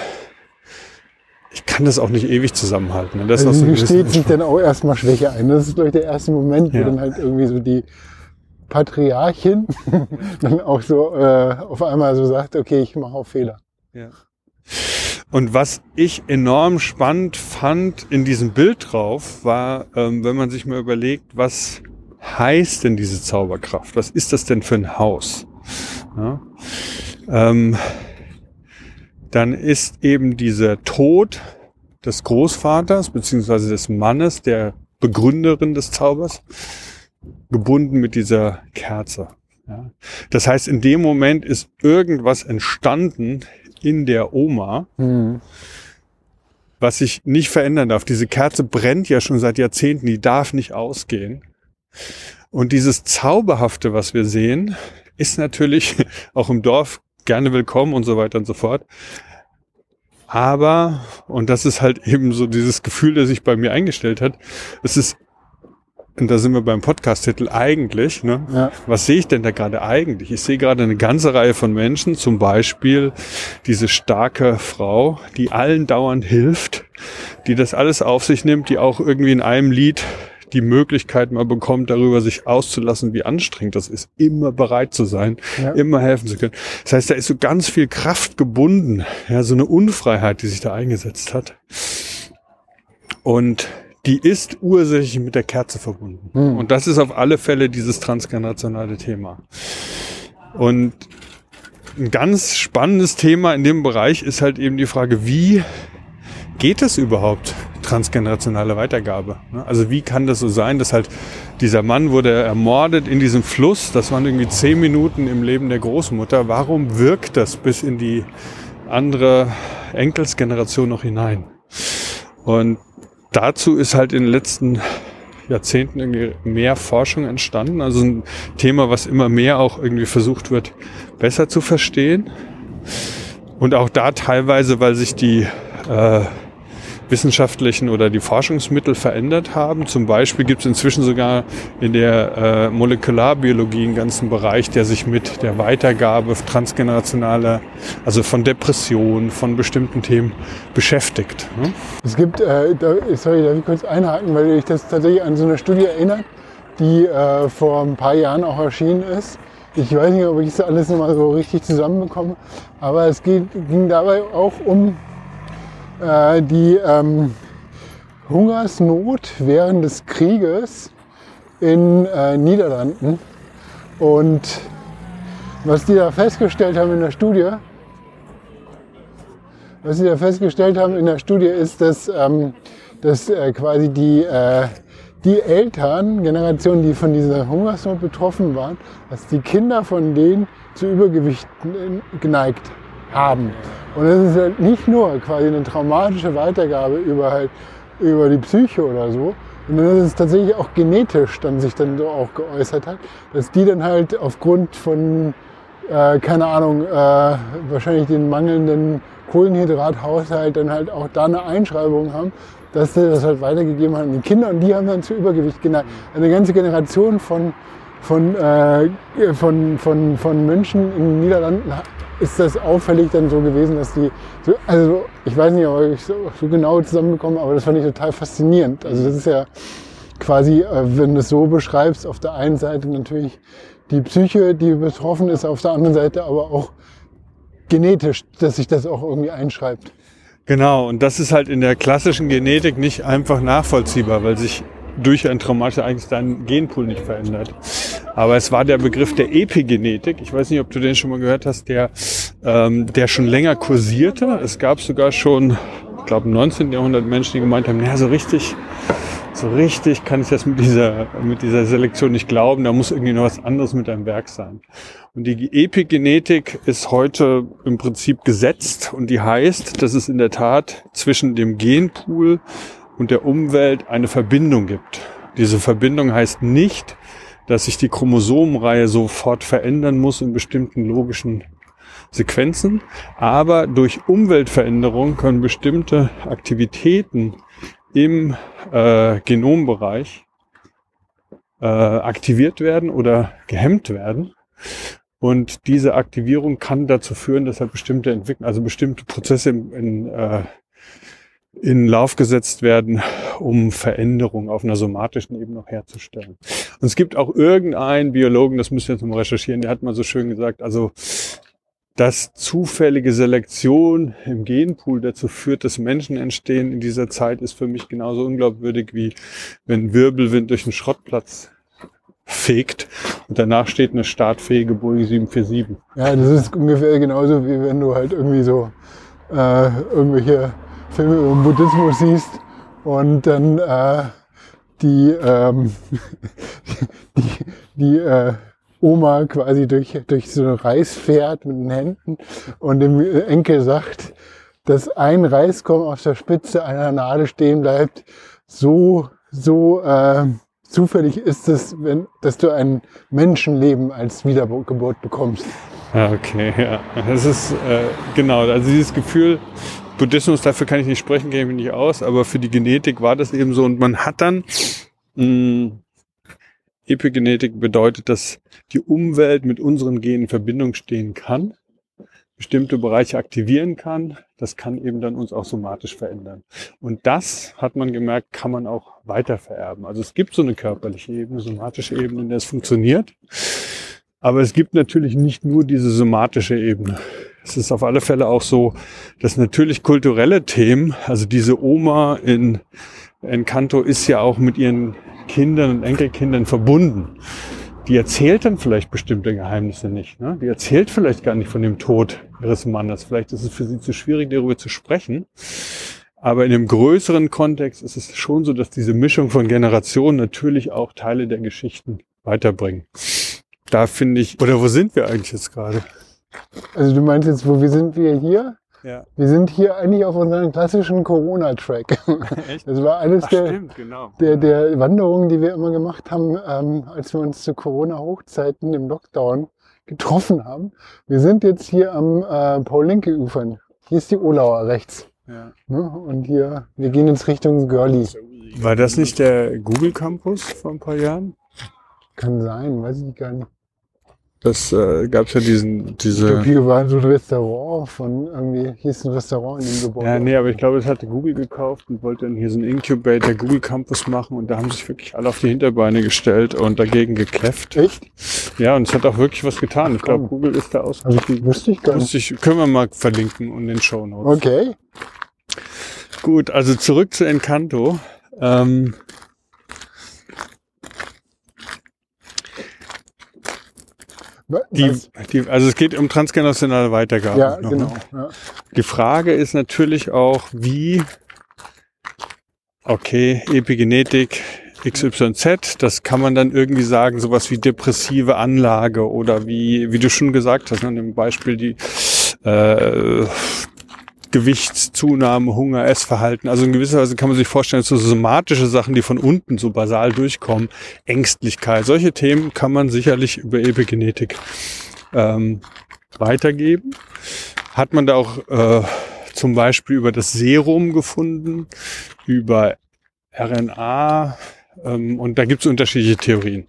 ich kann das auch nicht ewig zusammenhalten. Und das Also so bisschen- sich dann auch erstmal Schwäche ein. Das ist, glaube ich, der erste Moment, Ja. wo dann halt irgendwie so die Patriarchin dann auch so äh, auf einmal so sagt, okay, ich mache auch Fehler. Ja. Und was ich enorm spannend fand in diesem Bild drauf, war, ähm, wenn man sich mal überlegt, was heißt denn diese Zauberkraft? Was ist das denn für ein Haus? Ja? Ähm, dann ist eben dieser Tod des Großvaters beziehungsweise des Mannes, der Begründerin des Zaubers, gebunden mit dieser Kerze. Ja? Das heißt, in dem Moment ist irgendwas entstanden in der Oma, Hm. was sich nicht verändern darf. Diese Kerze brennt ja schon seit Jahrzehnten, die darf nicht ausgehen. Und dieses Zauberhafte, was wir sehen, ist natürlich auch im Dorf gerne willkommen und so weiter und so fort. Aber, und das ist halt eben so dieses Gefühl, das sich bei mir eingestellt hat, es ist, und da sind wir beim Podcast-Titel eigentlich, ne? Ja. Was sehe ich denn da gerade eigentlich? Ich sehe gerade eine ganze Reihe von Menschen, zum Beispiel diese starke Frau, die allen dauernd hilft, die das alles auf sich nimmt, die auch irgendwie in einem Lied die Möglichkeit mal bekommt, darüber sich auszulassen, wie anstrengend das ist, immer bereit zu sein, Ja. immer helfen zu können. Das heißt, da ist so ganz viel Kraft gebunden, ja, so eine Unfreiheit, die sich da eingesetzt hat. Und die ist ursächlich mit der Kerze verbunden. Hm. Und das ist auf alle Fälle dieses transgenerationale Thema. Und ein ganz spannendes Thema in dem Bereich ist halt eben die Frage, wie geht es überhaupt, transgenerationale Weitergabe? ne? Also wie kann das so sein, dass halt dieser Mann wurde ermordet in diesem Fluss, das waren irgendwie zehn Minuten im Leben der Großmutter. Warum wirkt das bis in die andere Enkelsgeneration noch hinein? Und dazu ist halt in den letzten Jahrzehnten irgendwie mehr Forschung entstanden. Also ein Thema, was immer mehr auch irgendwie versucht wird, besser zu verstehen. Und auch da teilweise, weil sich die äh, wissenschaftlichen oder die Forschungsmittel verändert haben. Zum Beispiel gibt es inzwischen sogar in der äh, Molekularbiologie einen ganzen Bereich, der sich mit der Weitergabe transgenerationaler, also von Depressionen, von bestimmten Themen beschäftigt. Ne? Es gibt, äh, da, sorry, darf ich kurz einhaken, weil ich das tatsächlich an so eine Studie erinnert, die äh, vor ein paar Jahren auch erschienen ist. Ich weiß nicht, ob ich das alles nochmal so richtig zusammenbekomme, aber es geht, ging dabei auch um äh, die ähm, Hungersnot während des Krieges in äh, Niederlanden. Und was die da festgestellt haben in der Studie, was sie da festgestellt haben in der Studie ist, dass, ähm, dass äh, quasi die, äh, die Eltern, Generationen, die von dieser Hungersnot betroffen waren, dass die Kinder von denen zu Übergewicht geneigt haben. Und das ist halt nicht nur quasi eine traumatische Weitergabe über, halt, über die Psyche oder so, sondern dass es tatsächlich auch genetisch dann sich dann so auch geäußert hat, dass die dann halt aufgrund von äh, keine Ahnung, äh, wahrscheinlich den mangelnden Kohlenhydrathaushalt dann halt auch da eine Einschreibung haben, dass sie das halt weitergegeben haben an die Kinder und die haben dann zu Übergewicht geneigt. Eine ganze Generation von, von, äh, von, von, von Menschen in den Niederlanden ist das auffällig dann so gewesen, dass die, so, also ich weiß nicht, ob ich so, so genau zusammenbekomme, aber das fand ich total faszinierend. Also das ist ja quasi, äh, wenn du es so beschreibst, auf der einen Seite natürlich die Psyche, die betroffen ist, auf der anderen Seite aber auch genetisch, dass sich das auch irgendwie einschreibt. Genau, und das ist halt in der klassischen Genetik nicht einfach nachvollziehbar, weil sich durch ein traumatisches Ereignis dein Genpool nicht verändert. Aber es war der Begriff der Epigenetik. Ich weiß nicht, ob du den schon mal gehört hast, der, ähm, der schon länger kursierte. Es gab sogar schon, ich glaube, im 19. Jahrhundert Menschen, die gemeint haben, naja, so richtig, so richtig kann ich das mit dieser, mit dieser Selektion nicht glauben. Da muss irgendwie noch was anderes mit deinem Werk sein. Und die Epigenetik ist heute im Prinzip gesetzt und die heißt, dass es in der Tat zwischen dem Genpool und der Umwelt eine Verbindung gibt. Diese Verbindung heißt nicht, dass sich die Chromosomenreihe sofort verändern muss in bestimmten logischen Sequenzen, aber durch Umweltveränderung können bestimmte Aktivitäten im äh, Genombereich äh, aktiviert werden oder gehemmt werden. Und diese Aktivierung kann dazu führen, dass halt bestimmte Entwicklungen, also bestimmte Prozesse in, in, äh, in Lauf gesetzt werden, um Veränderungen auf einer somatischen Ebene noch herzustellen. Und es gibt auch irgendeinen Biologen, das müssen wir jetzt mal recherchieren, der hat mal so schön gesagt, also dass zufällige Selektion im Genpool dazu führt, dass Menschen entstehen in dieser Zeit, ist für mich genauso unglaubwürdig wie wenn Wirbelwind durch einen Schrottplatz fegt und danach steht eine startfähige Boeing 747. Ja, das ist ungefähr genauso wie wenn du halt irgendwie so äh, irgendwelche Filme über den Buddhismus siehst und dann äh, die, ähm, die, die äh, Oma quasi durch, durch so ein Reis fährt mit den Händen und dem Enkel sagt, dass ein Reiskorn auf der Spitze einer Nadel stehen bleibt, so, so äh, zufällig ist es, wenn, dass du ein Menschenleben als Wiedergeburt bekommst. Okay, ja. Das ist äh, genau, also dieses Gefühl, Buddhismus, dafür kann ich nicht sprechen, kenne ich mich nicht aus, aber für die Genetik war das eben so und man hat dann mh, Epigenetik bedeutet, dass die Umwelt mit unseren Genen in Verbindung stehen kann, bestimmte Bereiche aktivieren kann. Das kann eben dann uns auch somatisch verändern. Und das, hat man gemerkt, kann man auch weiter vererben. Also es gibt so eine körperliche Ebene, somatische Ebene, in der es funktioniert. Aber es gibt natürlich nicht nur diese somatische Ebene. Es ist auf alle Fälle auch so, dass natürlich kulturelle Themen, also diese Oma in Encanto ist ja auch mit ihren Kindern und Enkelkindern verbunden. Die erzählt dann vielleicht bestimmte Geheimnisse nicht. Ne? Die erzählt vielleicht gar nicht von dem Tod ihres Mannes. Vielleicht ist es für sie zu schwierig, darüber zu sprechen. Aber in einem größeren Kontext ist es schon so, dass diese Mischung von Generationen natürlich auch Teile der Geschichten weiterbringen. Da finde ich, oder wo sind wir eigentlich jetzt gerade? Also du meinst jetzt, wo wir sind wir hier? Ja. Wir sind hier eigentlich auf unserem klassischen Corona-Track. Echt? Das war eines Ach, der, stimmt, genau. der, der Wanderungen, die wir immer gemacht haben, ähm, als wir uns zu Corona-Hochzeiten im Lockdown getroffen haben. Wir sind jetzt hier am äh, Paul-Linke-Ufern. Hier ist die Olauer rechts. Ja. Ne? Und hier, wir gehen jetzt Richtung Görli. War das nicht der Google Campus vor ein paar Jahren? Kann sein, weiß ich gar nicht. Das äh, gab es ja diesen, Ich diese. glaube, hier war so ein Restaurant von irgendwie, hier ist ein Restaurant in dem Gebäude. Ja, nee, aber ich glaube, das hatte Google gekauft und wollte dann hier so einen Incubator Google Campus machen und da haben sich wirklich alle auf die Hinterbeine gestellt und dagegen gekläfft. Echt? Ja, und es hat auch wirklich was getan. Ich glaube. Google ist da aus. Also ich, wusste ich gar nicht. Wusste ich, können wir mal verlinken und in den Show Notes. Okay. Gut, also zurück zu Encanto. Ähm, die, Was? die, also es geht um transgenerationale Weitergabe. ja, noch, genau. ne? Ja. Die Frage ist natürlich auch, wie, okay, Epigenetik XYZ, das kann man dann irgendwie sagen, sowas wie depressive Anlage oder wie, wie du schon gesagt hast, ne, im Beispiel die äh, Gewichtszunahme, Hunger, Essverhalten. Also in gewisser Weise kann man sich vorstellen, so somatische Sachen, die von unten so basal durchkommen, Ängstlichkeit, solche Themen kann man sicherlich über Epigenetik ähm, weitergeben. Hat man da auch äh, zum Beispiel über das Serum gefunden, über RNA ähm, und da gibt es unterschiedliche Theorien.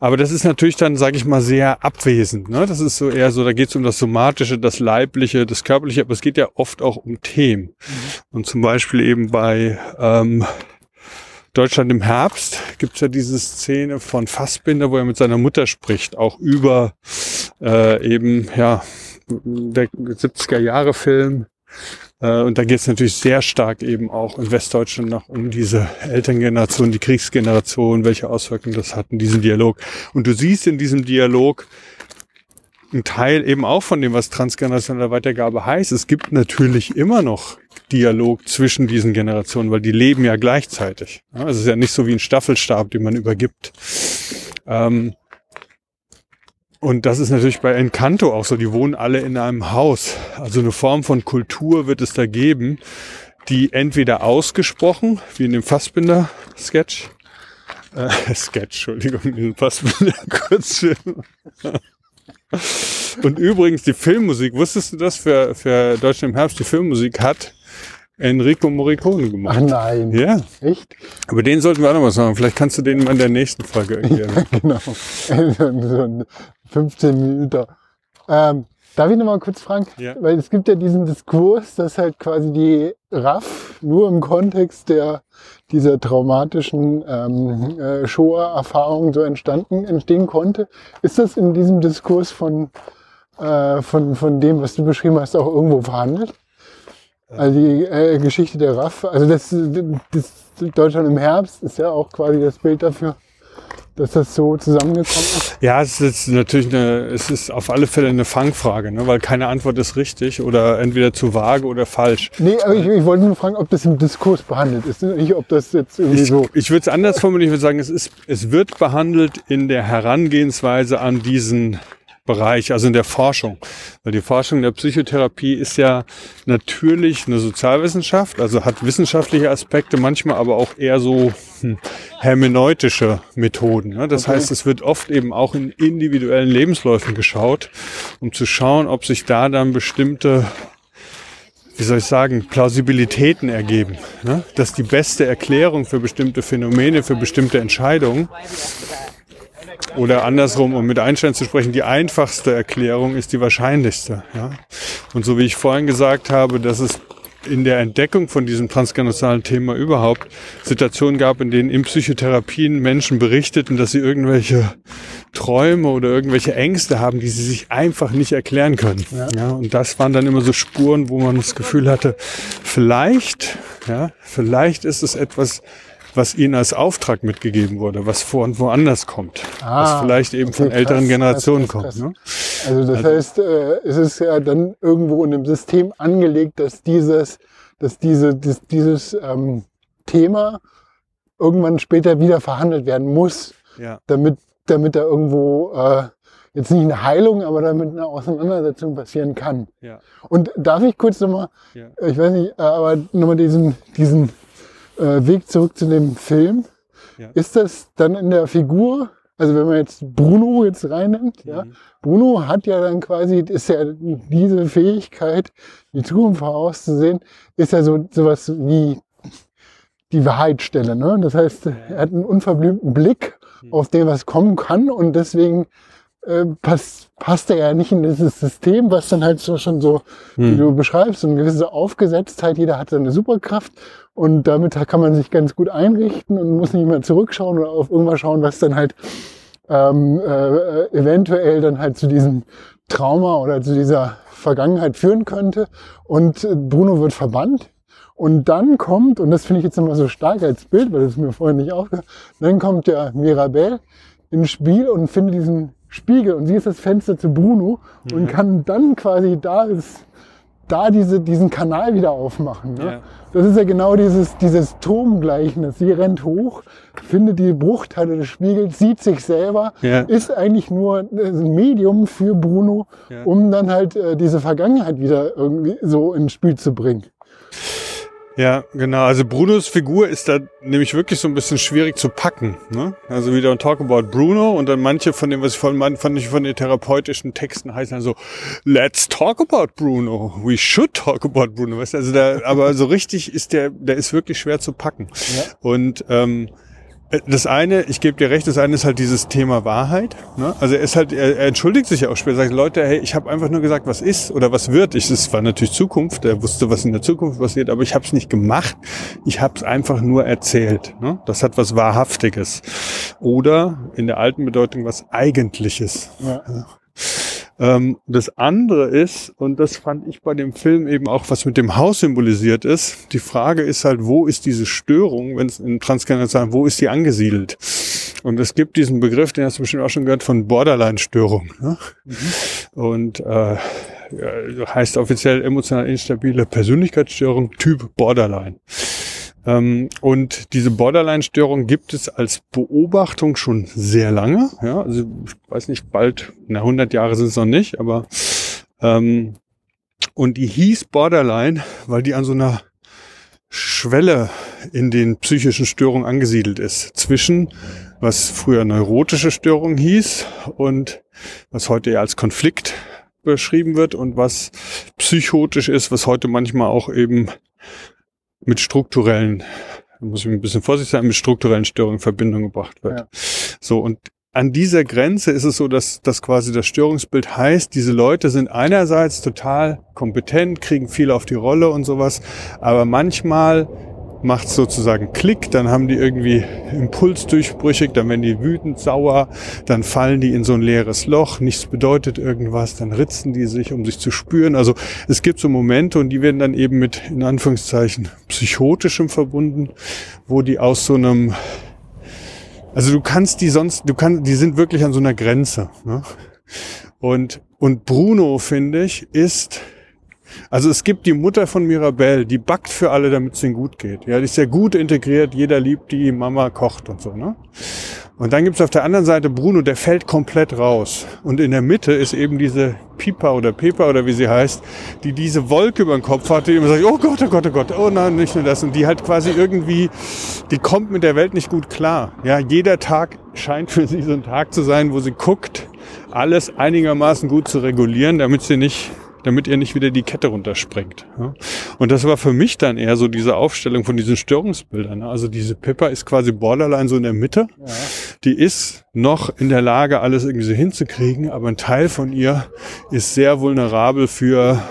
Aber das ist natürlich dann, sage ich mal, sehr abwesend. Ne? Das ist so eher so, da geht es um das Somatische, das Leibliche, das Körperliche, aber es geht ja oft auch um Themen. Und zum Beispiel eben bei ähm, Deutschland im Herbst gibt es ja diese Szene von Fassbinder, wo er mit seiner Mutter spricht, auch über äh, eben, ja, der 70er Jahre Film. Äh, und da geht es natürlich sehr stark eben auch in Westdeutschland noch um diese Elterngeneration, die Kriegsgeneration, welche Auswirkungen das hat in diesem Dialog. Und du siehst in diesem Dialog ein Teil eben auch von dem, was transgenerationelle Weitergabe heißt. Es gibt natürlich immer noch Dialog zwischen diesen Generationen, weil die leben ja gleichzeitig. Es ist ja nicht so wie ein Staffelstab, den man übergibt. Ähm, und das ist natürlich bei Encanto auch so. Die wohnen alle in einem Haus. Also eine Form von Kultur wird es da geben, die entweder ausgesprochen, wie in dem Fassbinder-Sketch, äh, Sketch, Entschuldigung, diesen Fassbinder-Kurzfilm. Und übrigens die Filmmusik, wusstest du das für, für Deutschland im Herbst? Die Filmmusik hat Enrico Morricone gemacht. Ach nein. Ja, Echt? über den sollten wir auch noch was machen. Vielleicht kannst du den mal in der nächsten Folge erklären. genau. so ein 15 Minuten. Ähm, darf ich noch mal kurz fragen? Ja. Weil es gibt ja diesen Diskurs, dass halt quasi die RAF nur im Kontext der dieser traumatischen ähm, äh, Shoah-Erfahrung so entstanden entstehen konnte. Ist das in diesem Diskurs von, äh, von, von dem, was du beschrieben hast, auch irgendwo verhandelt? Also die äh, Geschichte der RAF, also das, das Deutschland im Herbst ist ja auch quasi das Bild dafür, dass das so zusammengekommen ist. Ja, es ist natürlich eine, es ist auf alle Fälle eine Fangfrage, ne? weil keine Antwort ist richtig oder entweder zu vage oder falsch. Nee, aber ich, ich wollte nur fragen, ob das im Diskurs behandelt ist, nicht ob das jetzt irgendwie Ich, so. ich würde es anders formulieren, ich würde sagen, es, ist, es wird behandelt in der Herangehensweise an diesen Bereich, also in der Forschung. Weil die Forschung der Psychotherapie ist ja natürlich eine Sozialwissenschaft, also hat wissenschaftliche Aspekte, manchmal aber auch eher so hm, hermeneutische Methoden. Ne? Das Okay. heißt, es wird oft eben auch in individuellen Lebensläufen geschaut, um zu schauen, ob sich da dann bestimmte wie soll ich sagen, Plausibilitäten ergeben. Ne? Dass die beste Erklärung für bestimmte Phänomene, für bestimmte Entscheidungen oder andersrum, um mit Einstein zu sprechen, die einfachste Erklärung ist die wahrscheinlichste. Ja? Und so wie ich vorhin gesagt habe, dass es in der Entdeckung von diesem transgenozalen Thema überhaupt Situationen gab, in denen in Psychotherapien Menschen berichteten, dass sie irgendwelche Träume oder irgendwelche Ängste haben, die sie sich einfach nicht erklären können. Ja. und das waren dann immer so Spuren, wo man das Gefühl hatte, vielleicht, ja, vielleicht ist es etwas, was ihnen als Auftrag mitgegeben wurde, was vor und woanders kommt, Ah, was vielleicht eben okay, von älteren krass, Generationen krass, krass, kommt. Ne? Also das heißt, äh, es ist ja dann irgendwo in dem System angelegt, dass dieses, dass diese, dies, dieses ähm, Thema irgendwann später wieder verhandelt werden muss, Ja. damit, damit da irgendwo äh, jetzt nicht eine Heilung, aber damit eine Auseinandersetzung passieren kann. Ja. Und darf ich kurz nochmal, Ja. ich weiß nicht, äh, aber nochmal diesen, diesen äh, Weg zurück zu dem Film. Ja. Ist das dann in der Figur, also wenn man jetzt Bruno jetzt reinnimmt, ja, Mhm. Bruno hat ja dann quasi, ist ja diese Fähigkeit, die Zukunft vorauszusehen, ist ja so sowas wie die Wahrheitsstelle. Ne? Das heißt, er hat einen unverblümten Blick Mhm. auf dem, was kommen kann und deswegen äh, passt, passt er ja nicht in dieses System, was dann halt so schon so, wie Hm. du beschreibst, so eine gewisse Aufgesetztheit, jeder hat seine Superkraft und damit kann man sich ganz gut einrichten und muss nicht mehr zurückschauen oder auf irgendwas schauen, was dann halt ähm, äh, eventuell dann halt zu diesem Trauma oder zu dieser Vergangenheit führen könnte. Und Bruno wird verbannt. Und dann kommt, und das finde ich jetzt nochmal so stark als Bild, weil das ist mir vorher nicht aufgehört, dann kommt der Mirabel ins Spiel und findet diesen Spiegel und sie ist das Fenster zu Bruno und kann dann quasi da, ist, da diese, diesen Kanal wieder aufmachen. Ne? Ja. Das ist ja genau dieses, dieses Turmgleichnis. Sie rennt hoch, findet die Bruchteile des Spiegels, sieht sich selber, Ja. ist eigentlich nur ein Medium für Bruno, Ja. um dann halt äh, diese Vergangenheit wieder irgendwie so ins Spiel zu bringen. Ja, genau. Also Brunos Figur ist da nämlich wirklich so ein bisschen schwierig zu packen. Ne? Also wieder ein Talk about Bruno und dann manche von dem, was ich von, man- fand ich von den therapeutischen Texten heißen dann so, let's talk about Bruno. We should talk about Bruno. Weißt du, also da, aber so richtig ist der, der ist wirklich schwer zu packen. Ja. Und ähm, das eine, ich gebe dir recht, das eine ist halt dieses Thema Wahrheit. Ne? Also er ist halt, er, er entschuldigt sich ja auch später, sagt, Leute, hey, ich habe einfach nur gesagt, was ist oder was wird. Ich, es war natürlich Zukunft, er wusste, was in der Zukunft passiert, aber ich habe es nicht gemacht. Ich habe es einfach nur erzählt. Ne? Das hat was Wahrhaftiges. Oder in der alten Bedeutung was Eigentliches. Ja. Ähm, das andere ist, und das fand ich bei dem Film eben auch, was mit dem Haus symbolisiert ist, die Frage ist halt, wo ist diese Störung, wenn es in Transgenerational, wo ist die angesiedelt? Und es gibt diesen Begriff, den hast du bestimmt auch schon gehört, von Borderline-Störung. Ne? Und äh, heißt offiziell emotional instabile Persönlichkeitsstörung Typ Borderline. Ähm, und diese Borderline-Störung gibt es als Beobachtung schon sehr lange. Ja, also ich weiß nicht, bald, na 100 Jahre sind es noch nicht, aber ähm, und die hieß Borderline, weil die an so einer Schwelle in den psychischen Störungen angesiedelt ist. Zwischen, was früher neurotische Störung hieß und was heute ja als Konflikt beschrieben wird und was psychotisch ist, was heute manchmal auch eben mit strukturellen, muss ich ein bisschen vorsichtig sein, mit strukturellen Störungen in Verbindung gebracht wird. Ja. So, und an dieser Grenze ist es so, dass, dass quasi das Störungsbild heißt, diese Leute sind einerseits total kompetent, kriegen viel auf die Rolle und sowas, aber manchmal macht sozusagen Klick, dann haben die irgendwie Impulsdurchbrüchig, dann werden die wütend, sauer, dann fallen die in so ein leeres Loch, nichts bedeutet irgendwas, dann ritzen die sich, um sich zu spüren. Also es gibt so Momente und die werden dann eben mit, in Anführungszeichen, psychotischem verbunden, wo die aus so einem also du kannst die sonst, du kannst, die sind wirklich an so einer Grenze. Ne? Und, und Bruno, finde ich, ist, also es gibt die Mutter von Mirabelle, die backt für alle, damit es ihnen gut geht. Ja, die ist sehr gut integriert, jeder liebt die, Mama kocht und so. Ne? Und dann gibt's auf der anderen Seite Bruno, der fällt komplett raus. Und in der Mitte ist eben diese Pipa oder Pepa oder wie sie heißt, die diese Wolke über den Kopf hat, die immer sagt, oh Gott, oh Gott, oh Gott, oh nein, nicht nur das. Und die halt quasi irgendwie, die kommt mit der Welt nicht gut klar. Ja, jeder Tag scheint für sie so ein Tag zu sein, wo sie guckt, alles einigermaßen gut zu regulieren, damit sie nicht damit ihr nicht wieder die Kette runterspringt. Ja. Und das war für mich dann eher so diese Aufstellung von diesen Störungsbildern. Also diese Pippa ist quasi borderline so in der Mitte. Ja. Die ist noch in der Lage, alles irgendwie so hinzukriegen, aber ein Teil von ihr ist sehr vulnerabel für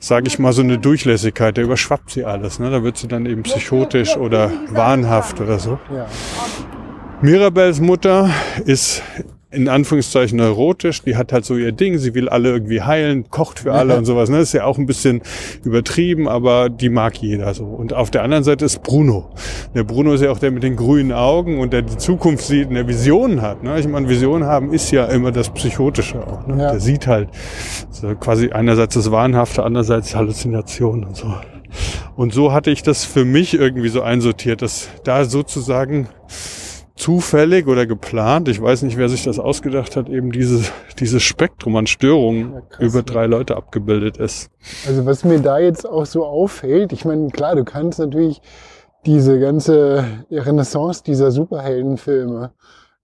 sage ich mal, so eine Durchlässigkeit, da überschwappt sie alles. Ne? Da wird sie dann eben psychotisch oder wahnhaft oder so. Ja. Mirabels Mutter ist in Anführungszeichen neurotisch, die hat halt so ihr Ding, sie will alle irgendwie heilen, kocht für alle und sowas. Ne? Das ist ja auch ein bisschen übertrieben, aber die mag jeder so. Und auf der anderen Seite ist Bruno. Der Bruno ist ja auch der mit den grünen Augen und der die Zukunft sieht und der Visionen hat. Ne? Ich meine, Visionen haben ist ja immer das Psychotische auch. Ne? Ja. Der sieht halt so quasi einerseits das Wahnhafte, andererseits Halluzinationen und so. Und so hatte ich das für mich irgendwie so einsortiert, dass da sozusagen zufällig oder geplant, ich weiß nicht, wer sich das ausgedacht hat, eben dieses, dieses Spektrum an Störungen Ja, krass, über ne? drei Leute abgebildet ist. Also was mir da jetzt auch so auffällt, ich meine, klar, du kannst natürlich diese ganze Renaissance dieser Superheldenfilme,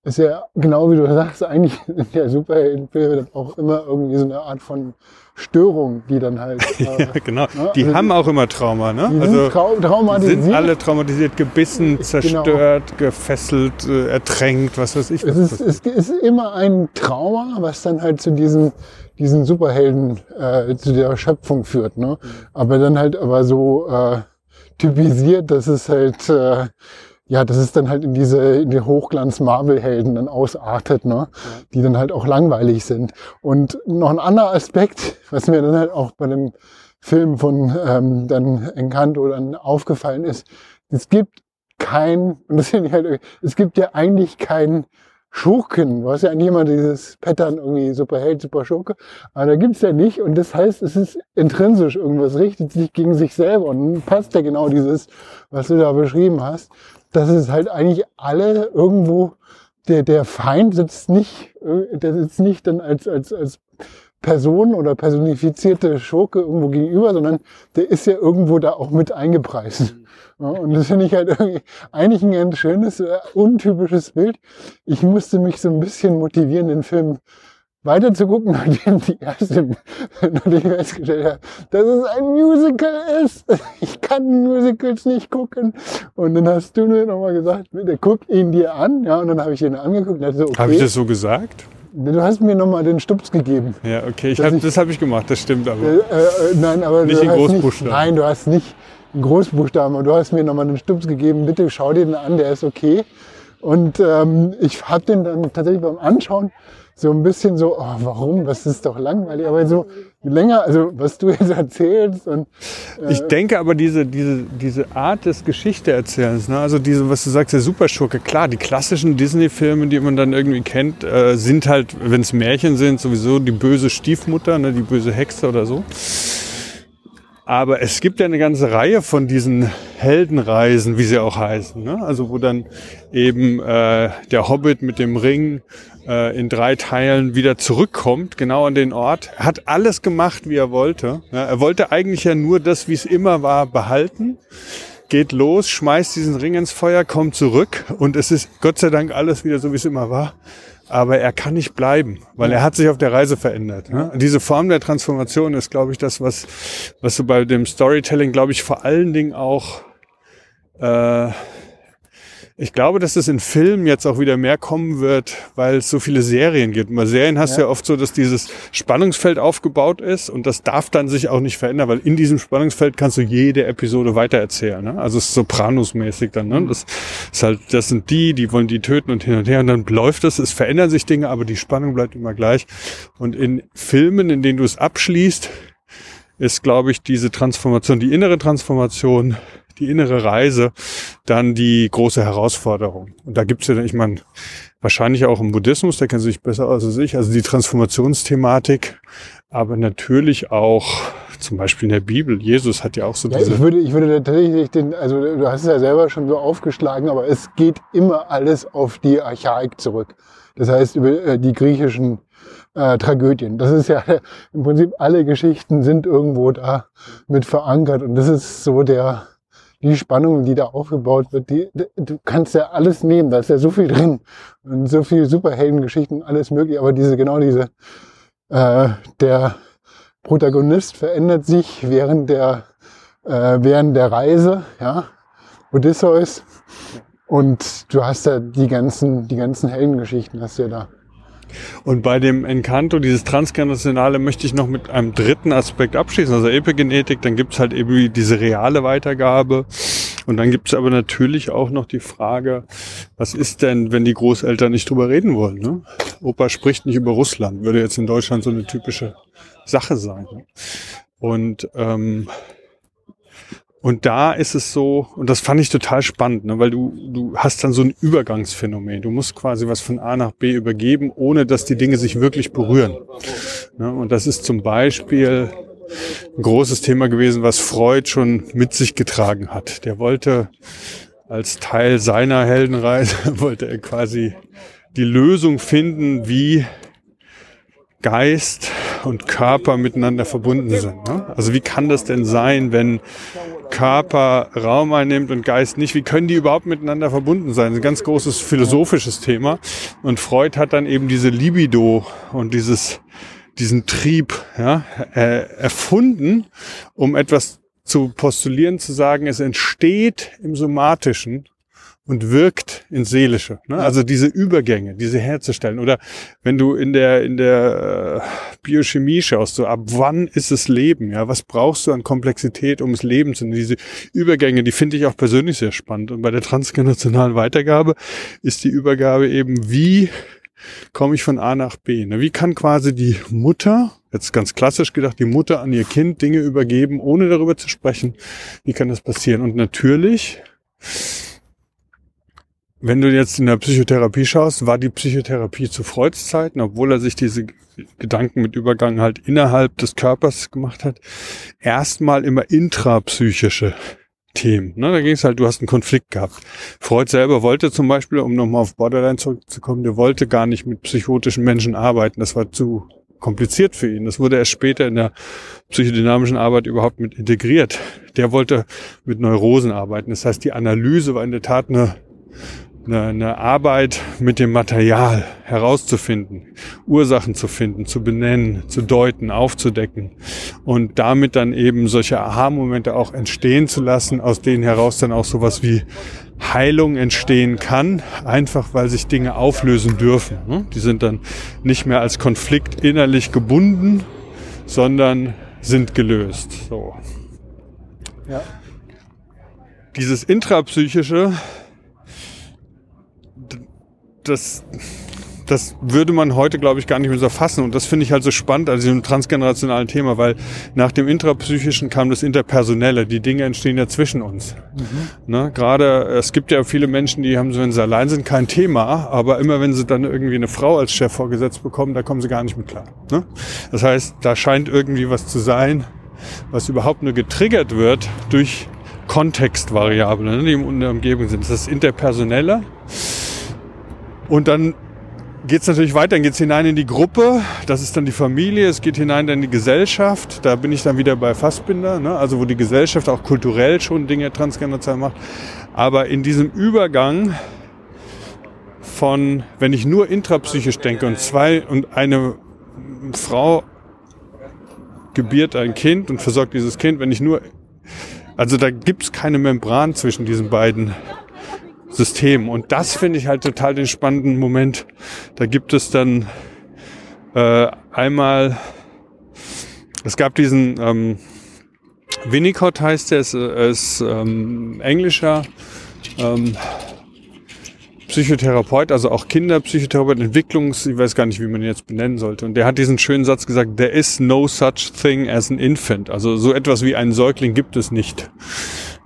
ist ja genau wie du sagst, eigentlich sind ja Superheldenfilme dann auch immer irgendwie so eine Art von Störung, die dann halt äh, Ja, genau. Ja, Die also haben auch immer Trauma, ne? die Also sind trau die traumatisiert. sind alle traumatisiert, gebissen, Genau. zerstört, gefesselt, äh, ertränkt, was weiß ich. Es ist, es ist immer ein Trauma, was dann halt zu diesen, diesen Superhelden, äh, zu der Schöpfung führt. Ne? Aber dann halt aber so äh, typisiert, dass es halt, äh, ja, dass es dann halt in diese, in die Hochglanz-Marvel-Helden dann ausartet, ne? die dann halt auch langweilig sind. Und noch ein anderer Aspekt, was mir dann halt auch bei dem Film von ähm, dann Encanto dann aufgefallen ist, es gibt kein, und das finde ich halt, es gibt ja eigentlich keinen Schurken. Du hast ja eigentlich immer dieses Pattern irgendwie Superheld, Superschurke. Aber da gibt's ja nicht. Und das heißt, es ist intrinsisch irgendwas, richtet sich gegen sich selber. Und dann passt ja genau dieses, was du da beschrieben hast, dass es halt eigentlich alle irgendwo, der, der Feind sitzt nicht, äh, der sitzt nicht dann als, als, als Person oder personifizierte Schurke irgendwo gegenüber, sondern der ist ja irgendwo da auch mit eingepreist. Ja, und das finde ich halt irgendwie eigentlich ein ganz schönes, äh, untypisches Bild. Ich musste mich so ein bisschen motivieren, den Film weiter zu gucken, nachdem die erste, nachdem ich festgestellt habe, dass es ein Musical ist. Ich kann Musicals nicht gucken. Und dann hast du mir nochmal gesagt, bitte guck ihn dir an. Ja, und dann habe ich ihn angeguckt und dachte so, okay. Habe ich das so gesagt? Du hast mir nochmal den Stups gegeben. Ja, okay, ich hab, ich- das habe ich gemacht, das stimmt aber. Äh, äh, nein, aber Nicht in Großbuchstaben. Nicht, nein, du hast nicht in Großbuchstaben, aber du hast mir nochmal den Stups gegeben. Bitte schau dir den an, der ist okay. Und ähm, ich habe den dann tatsächlich beim Anschauen so ein bisschen so, oh, warum? Das ist doch langweilig. Aber so länger, also was du jetzt erzählst und äh, Ich denke aber diese, diese, diese Art des Geschichteerzählens, ne? also diese, was du sagst, der Superschurke, klar, die klassischen Disney-Filme, die man dann irgendwie kennt, äh, sind halt, wenn es Märchen sind, sowieso die böse Stiefmutter, ne? die böse Hexe oder so. Aber es gibt ja eine ganze Reihe von diesen Heldenreisen, wie sie auch heißen. Ne? Also wo dann eben äh, der Hobbit mit dem Ring äh, in drei Teilen wieder zurückkommt, genau an den Ort. Er hat alles gemacht, wie er wollte. Ja, er wollte eigentlich ja nur das, wie es immer war, behalten. Geht los, schmeißt diesen Ring ins Feuer, kommt zurück und es ist Gott sei Dank alles wieder so, wie es immer war. Aber er kann nicht bleiben, weil er hat sich auf der Reise verändert. Ne? Diese Form der Transformation ist, glaube ich, das, was, was so bei dem Storytelling, glaube ich, vor allen Dingen auch äh, ich glaube, dass es in Filmen jetzt auch wieder mehr kommen wird, weil es so viele Serien gibt. Bei Serien hast ja. du ja oft so, dass dieses Spannungsfeld aufgebaut ist und das darf dann sich auch nicht verändern, weil in diesem Spannungsfeld kannst du jede Episode weitererzählen. Ne? Also es ist Sopranos-mäßig dann. Ne? Das ist halt, das sind die, die wollen die töten und hin und her und dann läuft es. Es verändern sich Dinge, aber die Spannung bleibt immer gleich. Und in Filmen, in denen du es abschließt, ist, glaube ich, diese Transformation, die innere Transformation die innere Reise dann die große Herausforderung. Und da gibt's ja, ich meine, wahrscheinlich auch im Buddhismus, der kennt sich besser aus als ich, also die Transformationsthematik, aber natürlich auch zum Beispiel in der Bibel. Jesus hat ja auch so ja, diese... Ich würde, ich würde tatsächlich den, also du hast es ja selber schon so aufgeschlagen, aber es geht immer alles auf die Archaik zurück. Das heißt, über äh, die griechischen äh, Tragödien. Das ist ja im Prinzip alle Geschichten sind irgendwo da mit verankert und das ist so der, die Spannung, die da aufgebaut wird, die, du kannst ja alles nehmen, da ist ja so viel drin und so viel Superheldengeschichten, alles mögliche, aber diese, genau diese, äh, der Protagonist verändert sich während der, äh, während der Reise, ja, Odysseus, und du hast ja die ganzen, die ganzen Heldengeschichten hast du ja da. Und bei dem Encanto, dieses Transgenerationale, möchte ich noch mit einem dritten Aspekt abschließen, also Epigenetik. Dann gibt's halt eben diese reale Weitergabe. Und dann gibt's aber natürlich auch noch die Frage, was ist denn, wenn die Großeltern nicht drüber reden wollen? Ne? Opa spricht nicht über Russland, würde jetzt in Deutschland so eine typische Sache sein. Ne? Und ähm, und da ist es so, und das fand ich total spannend, ne, weil du, du hast dann so ein Übergangsphänomen. Du musst quasi was von A nach B übergeben, ohne dass die Dinge sich wirklich berühren. Ne, und das ist zum Beispiel ein großes Thema gewesen, was Freud schon mit sich getragen hat. Der wollte als Teil seiner Heldenreise, wollte er quasi die Lösung finden, wie Geist und Körper miteinander verbunden sind. Ne? Also wie kann das denn sein, wenn Körper Raum einnimmt und Geist nicht? Wie können die überhaupt miteinander verbunden sein? Das ist ein ganz großes philosophisches Thema. Und Freud hat dann eben diese Libido und dieses, diesen Trieb ja, äh, erfunden, um etwas zu postulieren, zu sagen, es entsteht im Somatischen und wirkt ins Seelische. Ne? Also diese Übergänge, diese herzustellen. Oder wenn du in der, in der äh, Biochemie schaust, so ab wann ist es Leben? Ja, was brauchst du an Komplexität, um es Leben zu nennen? Diese Übergänge, die finde ich auch persönlich sehr spannend. Und bei der transgenerationalen Weitergabe ist die Übergabe eben, wie komme ich von A nach B? Ne? Wie kann quasi die Mutter, jetzt ganz klassisch gedacht, die Mutter an ihr Kind Dinge übergeben, ohne darüber zu sprechen? Wie kann das passieren? Und natürlich wenn du jetzt in der Psychotherapie schaust, war die Psychotherapie zu Freuds Zeiten, obwohl er sich diese Gedanken mit Übergang halt innerhalb des Körpers gemacht hat, erstmal immer intrapsychische Themen. Ne, da ging es halt, du hast einen Konflikt gehabt. Freud selber wollte zum Beispiel, um nochmal auf Borderline zurückzukommen, der wollte gar nicht mit psychotischen Menschen arbeiten. Das war zu kompliziert für ihn. Das wurde erst später in der psychodynamischen Arbeit überhaupt mit integriert. Der wollte mit Neurosen arbeiten. Das heißt, die Analyse war in der Tat eine eine, eine Arbeit mit dem Material herauszufinden, Ursachen zu finden, zu benennen, zu deuten, aufzudecken und damit dann eben solche Aha-Momente auch entstehen zu lassen, aus denen heraus dann auch sowas wie Heilung entstehen kann, einfach weil sich Dinge auflösen dürfen. Ne? Die sind dann nicht mehr als Konflikt innerlich gebunden, sondern sind gelöst. So. Ja. Dieses intrapsychische das, das würde man heute, glaube ich, gar nicht mehr so fassen. Und das finde ich halt so spannend an diesem transgenerationalen Thema, weil nach dem Intrapsychischen kam das Interpersonelle. Die Dinge entstehen ja zwischen uns. Mhm. Ne? Gerade, es gibt ja viele Menschen, die haben so, wenn sie allein sind, kein Thema, aber immer wenn sie dann irgendwie eine Frau als Chef vorgesetzt bekommen, da kommen sie gar nicht mit klar. Ne? Das heißt, da scheint irgendwie was zu sein, was überhaupt nur getriggert wird durch Kontextvariable, ne, die in der Umgebung sind. Das ist das Interpersonelle. Und dann geht es natürlich weiter, dann geht es hinein in die Gruppe, das ist dann die Familie, es geht hinein in die Gesellschaft, da bin ich dann wieder bei Fassbinder, ne? also wo die Gesellschaft auch kulturell schon Dinge transgenerational macht. Aber in diesem Übergang von, wenn ich nur intrapsychisch denke und zwei und eine Frau gebiert ein Kind und versorgt dieses Kind, wenn ich nur, also da gibt es keine Membran zwischen diesen beiden System. Und das finde ich halt total den spannenden Moment. Da gibt es dann äh, einmal, es gab diesen ähm, Winnicott heißt er, ist, ist ähm, englischer ähm, Psychotherapeut, also auch Kinderpsychotherapeut, Entwicklungs, ich weiß gar nicht, wie man ihn jetzt benennen sollte. Und der hat diesen schönen Satz gesagt, there is no such thing as an infant. Also so etwas wie einen Säugling gibt es nicht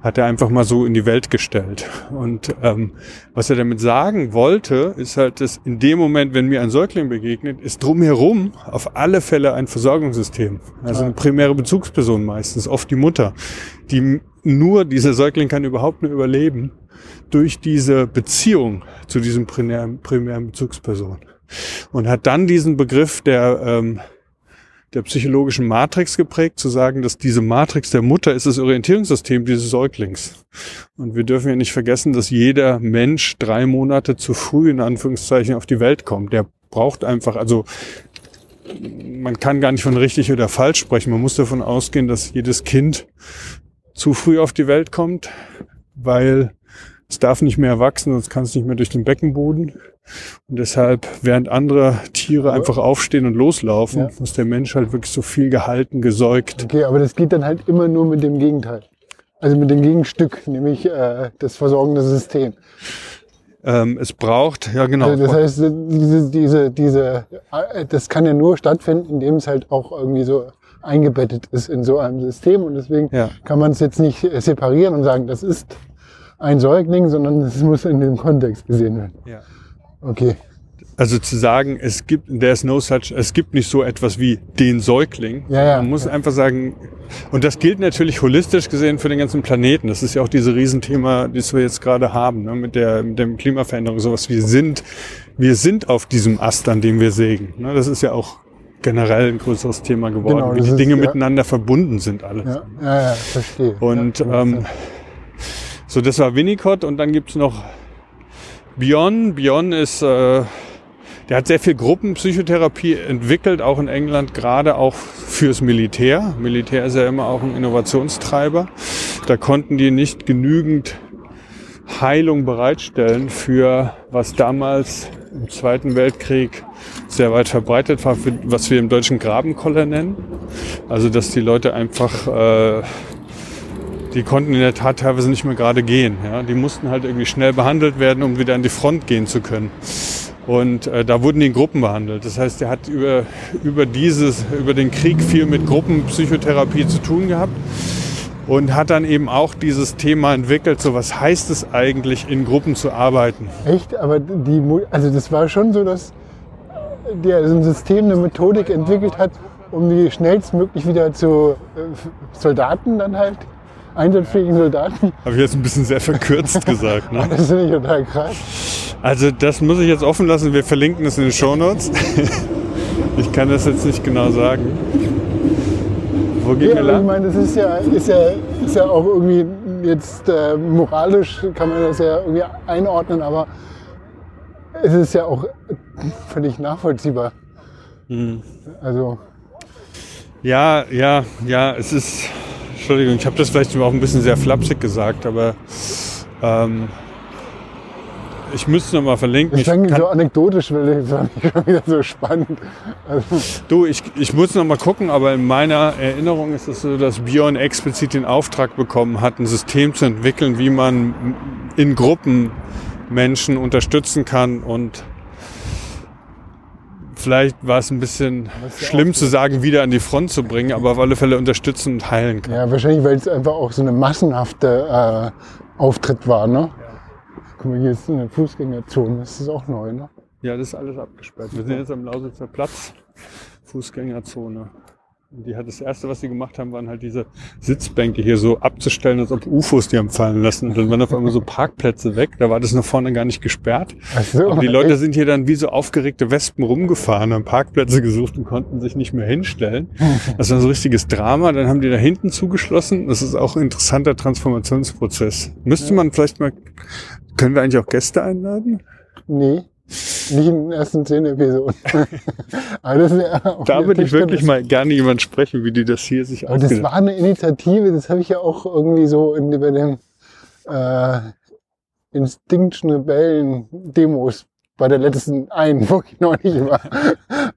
hat er einfach mal so in die Welt gestellt. Und ähm, was er damit sagen wollte, ist halt, dass in dem Moment, wenn mir ein Säugling begegnet, ist drumherum auf alle Fälle ein Versorgungssystem. Also eine primäre Bezugsperson meistens, oft die Mutter, die nur, dieser Säugling kann überhaupt nur überleben durch diese Beziehung zu diesem primären, primären Bezugsperson. Und hat dann diesen Begriff der ähm, der psychologischen Matrix geprägt, zu sagen, dass diese Matrix der Mutter ist das Orientierungssystem dieses Säuglings. Und wir dürfen ja nicht vergessen, dass jeder Mensch drei Monate zu früh in Anführungszeichen auf die Welt kommt. Der braucht einfach, also man kann gar nicht von richtig oder falsch sprechen. Man muss davon ausgehen, dass jedes Kind zu früh auf die Welt kommt, weil es darf nicht mehr wachsen, sonst kann es nicht mehr durch den Beckenboden. Und deshalb, während andere Tiere einfach aufstehen und loslaufen, ja. muss der Mensch halt wirklich so viel gehalten, gesäugt. Okay, aber das geht dann halt immer nur mit dem Gegenteil. Also mit dem Gegenstück, nämlich äh, das versorgende System. Ähm, es braucht, ja genau. Also das heißt, diese, diese, diese, äh, das kann ja nur stattfinden, indem es halt auch irgendwie so eingebettet ist in so einem System und deswegen ja. kann man es jetzt nicht separieren und sagen, das ist ein Säugling, sondern es muss in dem Kontext gesehen werden. Ja. Okay. Also zu sagen, es gibt, there's no such, es gibt nicht so etwas wie den Säugling. Ja, ja, Man muss ja. einfach sagen, und das gilt natürlich holistisch gesehen für den ganzen Planeten. Das ist ja auch dieses Riesenthema, das wir jetzt gerade haben, ne, mit der, mit der Klimaveränderung, sowas. Wir sind, wir sind auf diesem Ast, an dem wir sägen. Ne, das ist ja auch generell ein größeres Thema geworden, genau, wie die ist, Dinge ja. miteinander verbunden sind alles. Ja, ja, ja verstehe. Und, ähm, so, das war Winnicott und dann gibt's noch Bion. Bion ist, äh, der hat sehr viel Gruppenpsychotherapie entwickelt, auch in England, gerade auch fürs Militär. Militär ist ja immer auch ein Innovationstreiber. Da konnten die nicht genügend Heilung bereitstellen für was damals im Zweiten Weltkrieg sehr weit verbreitet war, was wir im deutschen Grabenkoller nennen. Also dass die Leute einfach äh, die konnten in der Tat teilweise nicht mehr gerade gehen. Ja? Die mussten halt irgendwie schnell behandelt werden, um wieder an die Front gehen zu können. Und äh, da wurden die in Gruppen behandelt. Das heißt, er hat über, über, dieses, über den Krieg viel mit Gruppenpsychotherapie zu tun gehabt und hat dann eben auch dieses Thema entwickelt, so was heißt es eigentlich, in Gruppen zu arbeiten. Echt? Aber die, also das war schon so, dass der so ein System, eine Methodik entwickelt hat, um die schnellstmöglich wieder zu äh, Soldaten dann halt einsatzfähigen Soldaten. Habe ich jetzt ein bisschen sehr verkürzt gesagt. Ne? Das finde ich total krass. Also das muss ich jetzt offen lassen. Wir verlinken es in den Show Notes. ich kann das jetzt nicht genau sagen. Wo geht ja, Ich meine, das ist ja, ist, ja, ist ja auch irgendwie jetzt äh, moralisch kann man das ja irgendwie einordnen, aber es ist ja auch völlig nachvollziehbar. Mhm. Also. Ja, ja, ja, es ist Entschuldigung, ich habe das vielleicht auch ein bisschen sehr flapsig gesagt, aber ähm, ich müsste noch mal verlinken. Ich, ich so anekdotisch, weil das war nicht wieder so spannend. Also du, ich, ich muss noch mal gucken, aber in meiner Erinnerung ist es so, dass Björn explizit den Auftrag bekommen hat, ein System zu entwickeln, wie man in Gruppen Menschen unterstützen kann und vielleicht war es ein bisschen schlimm zu sagen, wieder an die Front zu bringen, aber auf alle Fälle unterstützen und heilen kann. Ja, wahrscheinlich, weil es einfach auch so eine massenhafte äh, Auftritt war, ne? Ja. Guck mal, hier ist eine Fußgängerzone, das ist auch neu, ne? Ja, das ist alles abgesperrt. Wir sind jetzt am Lausitzer Platz, Fußgängerzone. Und die hat das erste, was sie gemacht haben, waren halt diese Sitzbänke hier so abzustellen, als ob UFOs die haben fallen lassen. Und dann waren auf einmal so Parkplätze weg. Da war das nach vorne gar nicht gesperrt. Ach so, Aber die Leute sind hier dann wie so aufgeregte Wespen rumgefahren, haben Parkplätze gesucht und konnten sich nicht mehr hinstellen. Das war so ein richtiges Drama. Dann haben die da hinten zugeschlossen. Das ist auch ein interessanter Transformationsprozess. Müsste man vielleicht mal, können wir eigentlich auch Gäste einladen? Nee, nicht in den ersten zehn Episoden. Das Da würde ich wirklich mal gerne jemand sprechen, wie die das hier sich Aber das ausgedacht war eine Initiative, das habe ich ja auch irgendwie so in, bei den äh, Instinction Rebellen Demos bei der letzten einen, wo ich noch nicht war.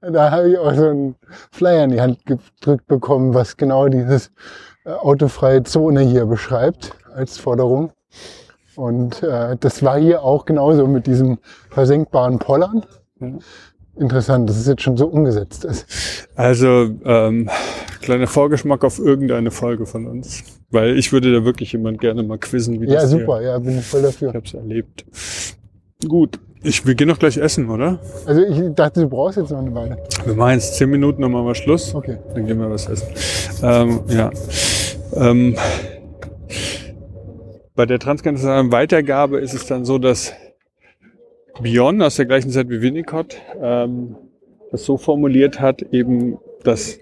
Da habe ich auch so einen Flyer in die Hand gedrückt bekommen, was genau dieses äh, autofreie Zone hier beschreibt als Forderung. Und äh, das war hier auch genauso mit diesem versenkbaren Pollern. Ja. Interessant, dass es jetzt schon so umgesetzt ist. Also, ähm, kleiner Vorgeschmack auf irgendeine Folge von uns. Weil ich würde da wirklich jemand gerne mal quizzen, wie Ja, das super, ja, bin ich voll hier. dafür. Ich hab's erlebt. Gut. Ich, wir gehen doch gleich essen, oder? Also ich dachte, du brauchst jetzt noch eine Weile. Wir machen jetzt zehn Minuten, dann machen wir Schluss. Okay. Dann gehen wir was essen. Ähm, ja. Ähm, bei der transkontinentalen Weitergabe ist es dann so, dass Bion aus der gleichen Zeit wie Winnicott ähm, das so formuliert hat, eben, dass,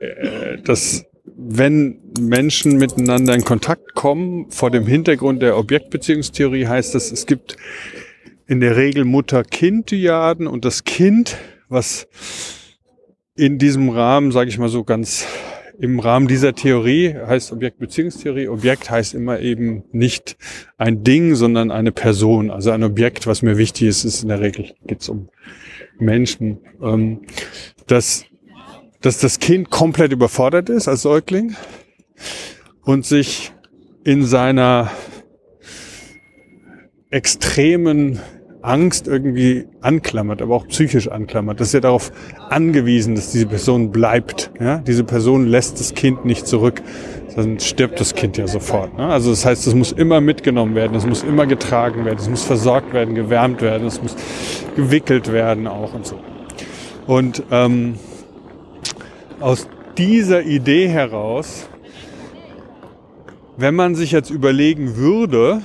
äh, dass wenn Menschen miteinander in Kontakt kommen, vor dem Hintergrund der Objektbeziehungstheorie heißt das, es gibt in der Regel Mutter-Kind-Dyaden und das Kind, was in diesem Rahmen, sage ich mal so ganz im Rahmen dieser Theorie heißt Objektbeziehungstheorie. Objekt heißt immer eben nicht ein Ding, sondern eine Person. Also ein Objekt, was mir wichtig ist, ist in der Regel geht's um Menschen. Ähm, dass, dass das Kind komplett überfordert ist als Säugling und sich in seiner extremen Angst irgendwie anklammert, aber auch psychisch anklammert. Das ist ja darauf angewiesen, dass diese Person bleibt. Ja? Diese Person lässt das Kind nicht zurück. Sonst stirbt das Kind ja sofort. Ne? Also das heißt, es muss immer mitgenommen werden, es muss immer getragen werden, es muss versorgt werden, gewärmt werden, es muss gewickelt werden auch und so. Und ähm, aus dieser Idee heraus, wenn man sich jetzt überlegen würde,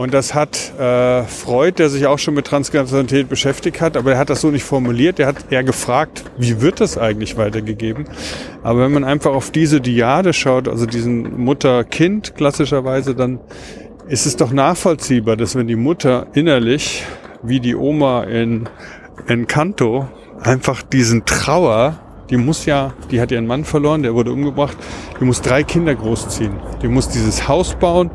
und das hat äh, Freud, der sich auch schon mit Transgenerationalität beschäftigt hat, aber er hat das so nicht formuliert. Er hat eher gefragt, wie wird das eigentlich weitergegeben? Aber wenn man einfach auf diese Diade schaut, also diesen Mutter-Kind klassischerweise, dann ist es doch nachvollziehbar, dass wenn die Mutter innerlich, wie die Oma in Encanto, einfach diesen Trauer, die muss ja, die hat ihren Mann verloren, der wurde umgebracht, die muss drei Kinder großziehen. Die muss dieses Haus bauen,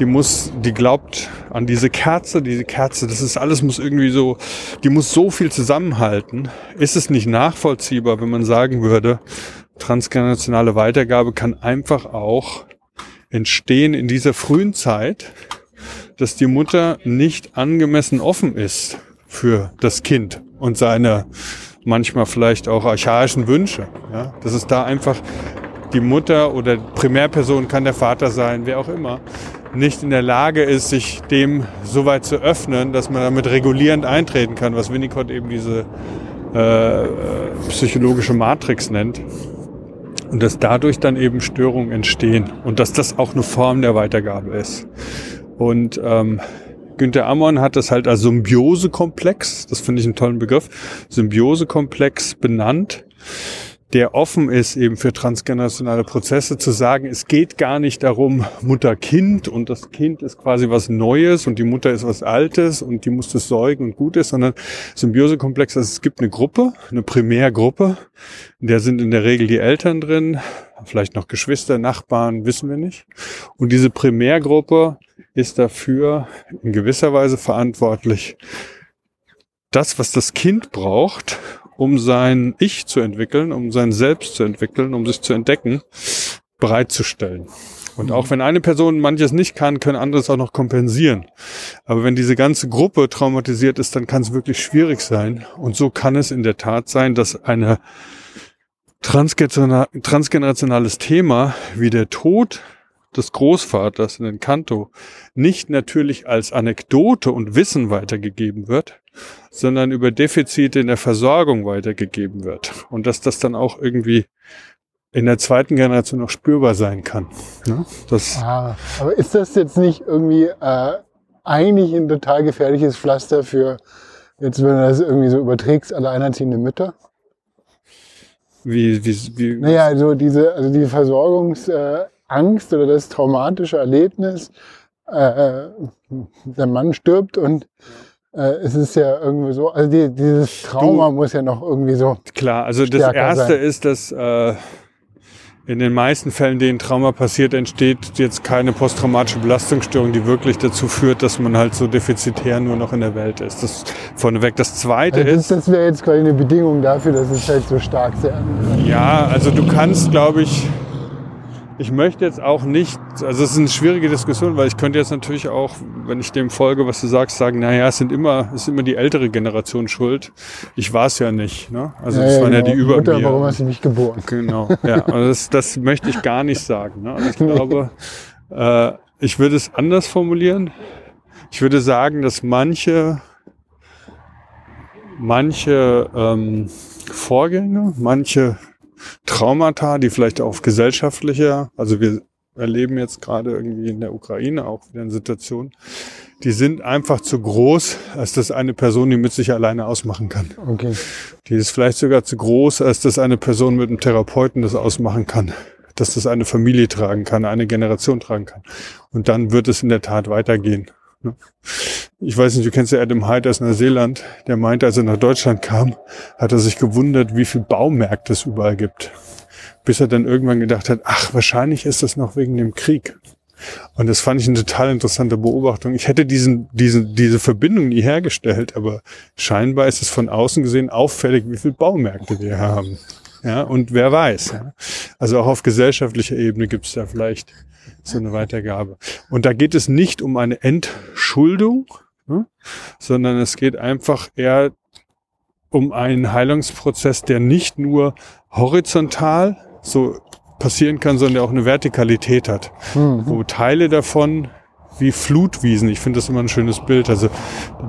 die muss, die glaubt an diese Kerze, diese Kerze, das ist alles muss irgendwie so, die muss so viel zusammenhalten. Ist es nicht nachvollziehbar, wenn man sagen würde, transgenerationale Weitergabe kann einfach auch entstehen in dieser frühen Zeit, dass die Mutter nicht angemessen offen ist für das Kind und seine manchmal vielleicht auch archaischen Wünsche. Ja? Dass es da einfach die Mutter oder Primärperson kann der Vater sein, wer auch immer, nicht in der Lage ist, sich dem so weit zu öffnen, dass man damit regulierend eintreten kann, was Winnicott eben diese äh, psychologische Matrix nennt. Und dass dadurch dann eben Störungen entstehen und dass das auch eine Form der Weitergabe ist. Und ähm, Günther Ammon hat das halt als Symbiosekomplex, das finde ich einen tollen Begriff, Symbiosekomplex benannt, der offen ist eben für transgenerationale Prozesse, zu sagen, es geht gar nicht darum, Mutter-Kind und das Kind ist quasi was Neues und die Mutter ist was Altes und die muss das säugen und gut ist, sondern Symbiosekomplex, also es gibt eine Gruppe, eine Primärgruppe, in der sind in der Regel die Eltern drin, vielleicht noch Geschwister, Nachbarn, wissen wir nicht. Und diese Primärgruppe ist dafür in gewisser Weise verantwortlich, das, was das Kind braucht, um sein Ich zu entwickeln, um sein Selbst zu entwickeln, um sich zu entdecken, bereitzustellen. Und auch wenn eine Person manches nicht kann, können andere es auch noch kompensieren. Aber wenn diese ganze Gruppe traumatisiert ist, dann kann es wirklich schwierig sein. Und so kann es in der Tat sein, dass eine transgenera- transgenerationales Thema wie der Tod des Großvaters in den Kanto nicht natürlich als Anekdote und Wissen weitergegeben wird, sondern über Defizite in der Versorgung weitergegeben wird. Und dass das dann auch irgendwie in der zweiten Generation noch spürbar sein kann. Ne? Das, Ah, aber ist das jetzt nicht irgendwie äh, eigentlich ein total gefährliches Pflaster für, jetzt wenn du das irgendwie so überträgst, alleinerziehende Mütter? wie, wie, wie, Naja, also diese, also die Versorgungsangst äh, oder das traumatische Erlebnis, äh, der Mann stirbt und äh, es ist ja irgendwie so, also die, dieses Trauma muss ja noch irgendwie so. Klar, also das Erste sein. ist, dass äh, in den meisten Fällen, denen Trauma passiert, entsteht jetzt keine posttraumatische Belastungsstörung, die wirklich dazu führt, dass man halt so defizitär nur noch in der Welt ist. Das vorneweg. Das Zweite Also das ist, das wäre jetzt quasi eine Bedingung dafür, dass es halt so stark sehr. ja, also du kannst, glaube ich, ich möchte jetzt auch nicht, also es ist eine schwierige Diskussion, weil ich könnte jetzt natürlich auch, wenn ich dem folge, was du sagst, sagen, naja, es sind immer, es ist immer die ältere Generation schuld. Ich war es ja nicht. Ne? Also es waren ja die über Mutter, mir. warum hast du mich geboren? Genau, ja. Also das, das möchte ich gar nicht sagen. Ne? Also ich glaube, äh, ich würde es anders formulieren. Ich würde sagen, dass manche, manche ähm, Vorgänge, manche Traumata, die vielleicht auf gesellschaftlicher, also wir erleben jetzt gerade irgendwie in der Ukraine auch wieder eine Situation, die sind einfach zu groß, als dass eine Person die mit sich alleine ausmachen kann. Okay. Die ist vielleicht sogar zu groß, als dass eine Person mit einem Therapeuten das ausmachen kann. Dass das eine Familie tragen kann, eine Generation tragen kann. Und dann wird es in der Tat weitergehen. Ne? Ich weiß nicht, du kennst ja Adam Hyde aus Neuseeland. Der meinte, als er nach Deutschland kam, hat er sich gewundert, wie viel Baumärkte es überall gibt. Bis er dann irgendwann gedacht hat, ach, wahrscheinlich ist das noch wegen dem Krieg. Und das fand ich eine total interessante Beobachtung. Ich hätte diesen, diesen, diese Verbindung nie hergestellt, aber scheinbar ist es von außen gesehen auffällig, wie viele Baumärkte wir haben. Ja, und wer weiß. Ja. Also auch auf gesellschaftlicher Ebene gibt es da vielleicht so eine Weitergabe. Und da geht es nicht um eine Entschuldung, ne, sondern es geht einfach eher um einen Heilungsprozess, der nicht nur horizontal so passieren kann, sondern der auch eine Vertikalität hat Mhm. wo Teile davon wie Flutwiesen, ich finde das immer ein schönes Bild, also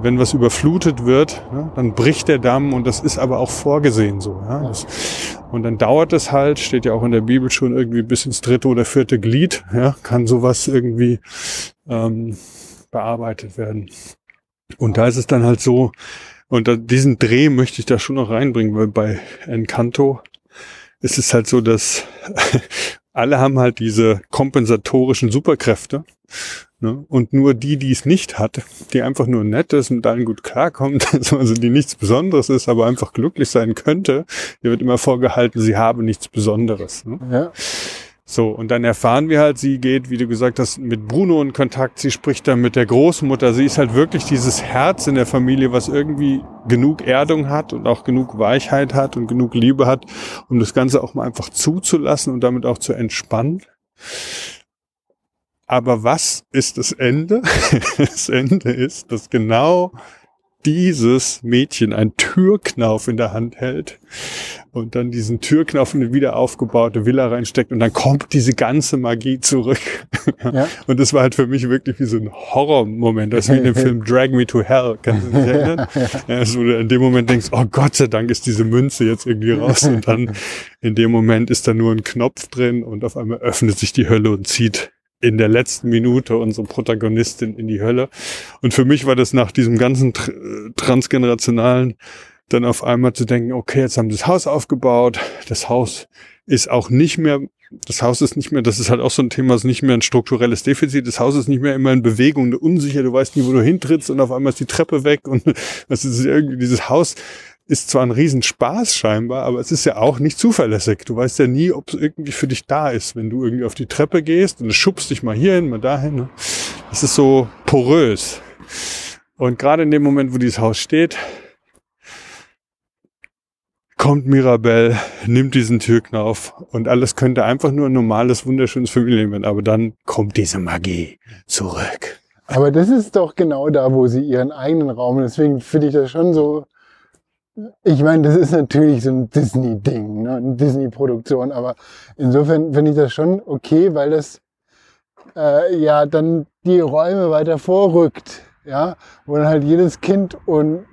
wenn was überflutet wird, ne, dann bricht der Damm und das ist aber auch vorgesehen so. Ja, das, und dann dauert es halt, steht ja auch in der Bibel schon irgendwie bis ins dritte oder vierte Glied, ja, kann sowas irgendwie ähm, bearbeitet werden. Und da ist es dann halt so, und da, diesen Dreh möchte ich da schon noch reinbringen, weil bei Encanto ist es halt so, dass alle haben halt diese kompensatorischen Superkräfte. Ne? Und nur die, die es nicht hat, die einfach nur nett ist und allen gut klarkommt, also die nichts Besonderes ist, aber einfach glücklich sein könnte, ihr wird immer vorgehalten, sie habe nichts Besonderes. Ne? Ja. So, und dann erfahren wir halt, sie geht, wie du gesagt hast, mit Bruno in Kontakt, sie spricht dann mit der Großmutter, sie ist halt wirklich dieses Herz in der Familie, was irgendwie genug Erdung hat und auch genug Weichheit hat und genug Liebe hat, um das Ganze auch mal einfach zuzulassen und damit auch zu entspannen. Aber was ist das Ende? Das Ende ist, dass genau dieses Mädchen einen Türknauf in der Hand hält und dann diesen Türknauf in eine wieder aufgebaute Villa reinsteckt und dann kommt diese ganze Magie zurück. Ja. Und das war halt für mich wirklich wie so ein Horrormoment, das ist wie in dem Film Drag Me to Hell, kannst du dich erinnern? Ja, also, wo du in dem Moment denkst, oh Gott sei Dank ist diese Münze jetzt irgendwie raus und dann in dem Moment ist da nur ein Knopf drin und auf einmal öffnet sich die Hölle und zieht in der letzten Minute unsere Protagonistin in die Hölle. Und für mich war das nach diesem ganzen tr transgenerationalen dann auf einmal zu denken, okay, jetzt haben sie das Haus aufgebaut, das Haus ist auch nicht mehr, das Haus ist nicht mehr, das ist halt auch so ein Thema, ist nicht mehr ein strukturelles Defizit, das Haus ist nicht mehr immer in Bewegung, unsicher, du weißt nie, wo du hintrittst und auf einmal ist die Treppe weg und das ist irgendwie, dieses Haus ist zwar ein Riesenspaß scheinbar, aber es ist ja auch nicht zuverlässig. Du weißt ja nie, ob es irgendwie für dich da ist, wenn du irgendwie auf die Treppe gehst und schubst dich mal hierhin, mal dahin. Ne? Es ist so porös. Und gerade in dem Moment, wo dieses Haus steht, kommt Mirabelle, nimmt diesen Türknauf und alles könnte einfach nur ein normales, wunderschönes Familienleben werden. Aber dann kommt diese Magie zurück. Aber das ist doch genau da, wo sie ihren eigenen Raum. Deswegen finde ich das schon so. Ich meine, das ist natürlich so ein Disney-Ding, ne? eine Disney-Produktion, aber insofern finde ich das schon okay, weil das äh, ja dann die Räume weiter vorrückt, ja, wo dann halt jedes Kind und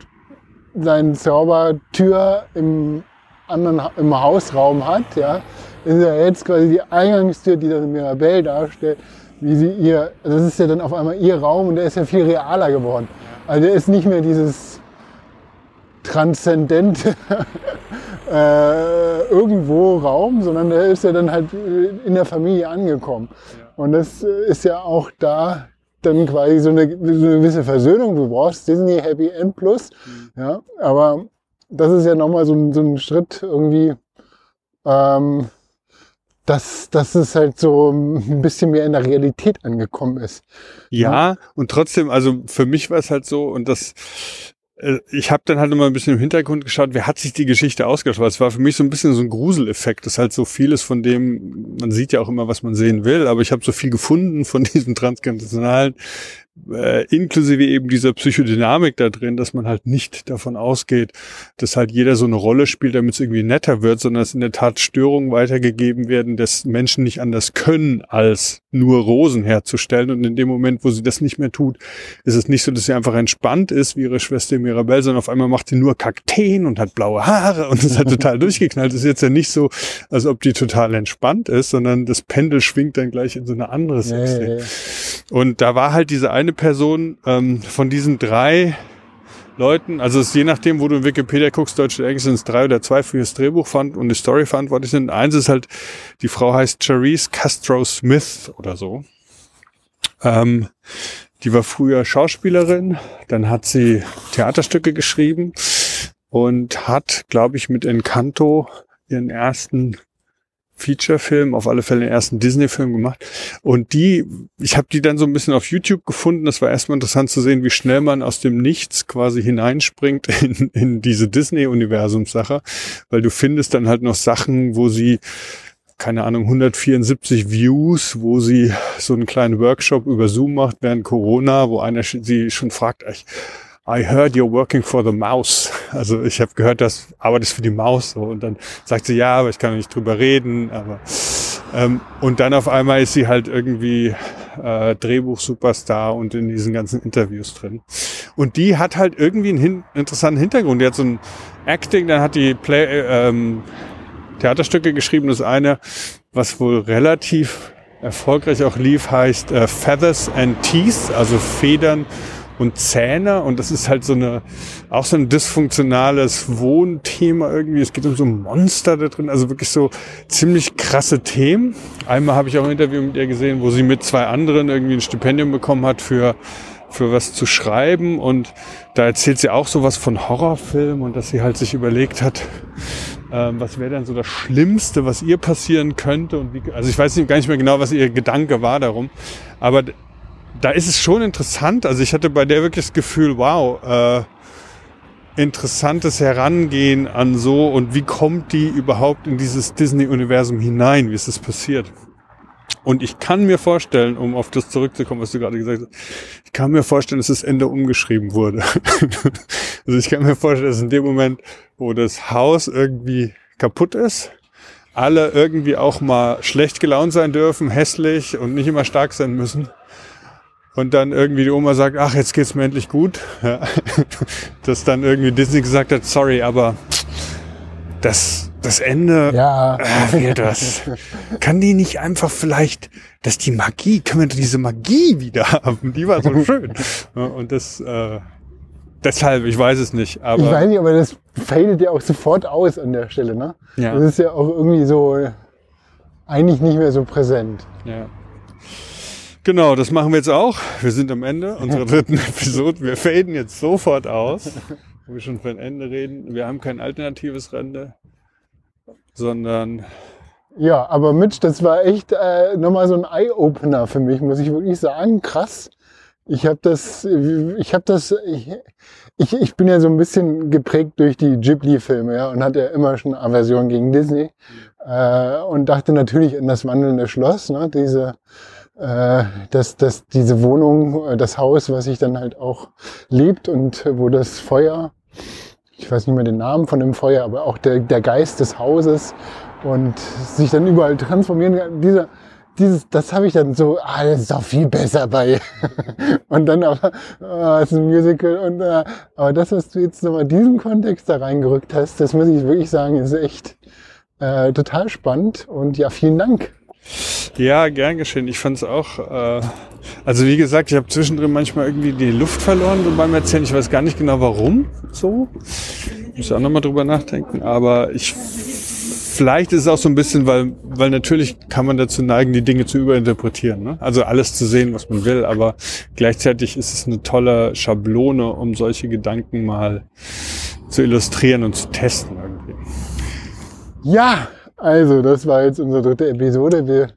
seine Zaubertür im anderen im Hausraum hat, ja, ist ja jetzt quasi die Eingangstür, die das Mirabelle darstellt, wie sie ihr, das ist ja dann auf einmal ihr Raum und der ist ja viel realer geworden. Also der ist nicht mehr dieses transzendente äh, irgendwo Raum, sondern der ist ja dann halt in der Familie angekommen. Und das ist ja auch da dann quasi so eine, so eine gewisse Versöhnung. Du brauchst Disney Happy End Plus, ja, aber das ist ja nochmal so ein, so ein Schritt irgendwie, ähm, dass, dass es halt so ein bisschen mehr in der Realität angekommen ist. Ja, und trotzdem, also für mich war es halt so, und das, ich habe dann halt immer ein bisschen im Hintergrund geschaut, wer hat sich die Geschichte ausgedacht? Weil es war für mich so ein bisschen so ein Gruseleffekt. Das ist halt so vieles von dem, man sieht ja auch immer, was man sehen will, aber ich habe so viel gefunden von diesem transkontinentalen, äh, inklusive eben dieser Psychodynamik da drin, dass man halt nicht davon ausgeht, dass halt jeder so eine Rolle spielt, damit es irgendwie netter wird, sondern dass in der Tat Störungen weitergegeben werden, dass Menschen nicht anders können, als nur Rosen herzustellen. Und in dem Moment, wo sie das nicht mehr tut, ist es nicht so, dass sie einfach entspannt ist, wie ihre Schwester Mirabelle, sondern auf einmal macht sie nur Kakteen und hat blaue Haare und ist halt total durchgeknallt. Das ist jetzt ja nicht so, als ob die total entspannt ist, sondern das Pendel schwingt dann gleich in so eine andere ja, Richtung. ja. Und da war halt diese eine Person ähm, von diesen drei Leuten, also es ist je nachdem, wo du in Wikipedia guckst, Deutsch oder Englisch, sind es drei oder zwei für das Drehbuch fand und die Story verantwortlich sind. Eins ist halt, die Frau heißt Charisse Castro Smith oder so. Ähm, die war früher Schauspielerin, dann hat sie Theaterstücke geschrieben und hat, glaube ich, mit Encanto ihren ersten Feature-Film, auf alle Fälle den ersten Disney-Film gemacht. Und die, ich habe die dann so ein bisschen auf YouTube gefunden. Das war erstmal interessant zu sehen, wie schnell man aus dem Nichts quasi hineinspringt in, in diese Disney-Universumssache, weil du findest dann halt noch Sachen, wo sie keine Ahnung, 174 Views, wo sie so einen kleinen Workshop über Zoom macht während Corona, wo einer sie schon fragt, ich, I heard you're working for the mouse. Also ich habe gehört, dass arbeitest für die Maus. So. Und dann sagt sie, ja, aber ich kann nicht drüber reden. Aber ähm, und dann auf einmal ist sie halt irgendwie äh, Drehbuch-Superstar und in diesen ganzen Interviews drin. Und die hat halt irgendwie einen hin interessanten Hintergrund. Die hat so ein Acting, dann hat die Play, äh, ähm, Theaterstücke geschrieben. Das eine, was wohl relativ erfolgreich auch lief, heißt äh, Feathers and Teeth, also Federn und Zähne. Und das ist halt so eine, auch so ein dysfunktionales Wohnthema irgendwie. Es geht um so Monster da drin, also wirklich so ziemlich krasse Themen. Einmal habe ich auch ein Interview mit ihr gesehen, wo sie mit zwei anderen irgendwie ein Stipendium bekommen hat für für was zu schreiben und da erzählt sie auch sowas von Horrorfilm und dass sie halt sich überlegt hat, ähm, was wäre denn so das Schlimmste, was ihr passieren könnte und wie, also ich weiß nicht, gar nicht mehr genau, was ihr Gedanke war darum, aber da ist es schon interessant, also ich hatte bei der wirklich das Gefühl, wow, äh, interessantes Herangehen an so und wie kommt die überhaupt in dieses Disney-Universum hinein, wie ist das passiert? Und ich kann mir vorstellen, um auf das zurückzukommen, was du gerade gesagt hast, ich kann mir vorstellen, dass das Ende umgeschrieben wurde. also ich kann mir vorstellen, dass in dem Moment, wo das Haus irgendwie kaputt ist, alle irgendwie auch mal schlecht gelaunt sein dürfen, hässlich und nicht immer stark sein müssen. Und dann irgendwie die Oma sagt, ach, jetzt geht's mir endlich gut. Dass dann irgendwie Disney gesagt hat, sorry, aber das, das Ende Ja. äh, das. Kann die nicht einfach vielleicht, dass die Magie, können wir diese Magie wieder haben? Die war so schön. Und das, äh, deshalb, ich weiß es nicht, Ich aber weiß nicht, aber das fadet ja auch sofort aus an der Stelle, ne? Ja. Das ist ja auch irgendwie so eigentlich nicht mehr so präsent. ja. Genau, das machen wir jetzt auch. Wir sind am Ende unserer dritten Episode. Wir faden jetzt sofort aus, wo wir schon von Ende reden. Wir haben kein alternatives Ende, sondern Ja, aber Mitch, das war echt äh, nochmal so ein Eye-Opener für mich, muss ich wirklich sagen. Krass. Ich habe das, ich habe das, ich, ich, ich bin ja so ein bisschen geprägt durch die Ghibli-Filme, ja, und hatte ja immer schon Aversion gegen Disney äh, und dachte natürlich an das wandelnde Schloss, ne, diese, äh, dass, dass diese Wohnung, äh, das Haus, was sich dann halt auch lebt und äh, wo das Feuer, ich weiß nicht mehr den Namen von dem Feuer, aber auch der, der Geist des Hauses und sich dann überall transformieren kann. Dieser, dieses, das habe ich dann so, ah, das ist doch viel besser bei. und dann aber, ah, es ist ein Musical und, äh, aber das, was du jetzt nochmal diesen Kontext da reingerückt hast, das muss ich wirklich sagen, ist echt äh, total spannend und ja, vielen Dank. Ja, gern geschehen. Ich fand es auch. Äh, also wie gesagt, ich habe zwischendrin manchmal irgendwie die Luft verloren so beim Erzählen. Ich weiß gar nicht genau warum so. Muss auch nochmal drüber nachdenken. Aber ich vielleicht ist es auch so ein bisschen, weil, weil natürlich kann man dazu neigen, die Dinge zu überinterpretieren. Ne? Also alles zu sehen, was man will, aber gleichzeitig ist es eine tolle Schablone, um solche Gedanken mal zu illustrieren und zu testen irgendwie. Ja, also das war jetzt unsere dritte Episode. Wir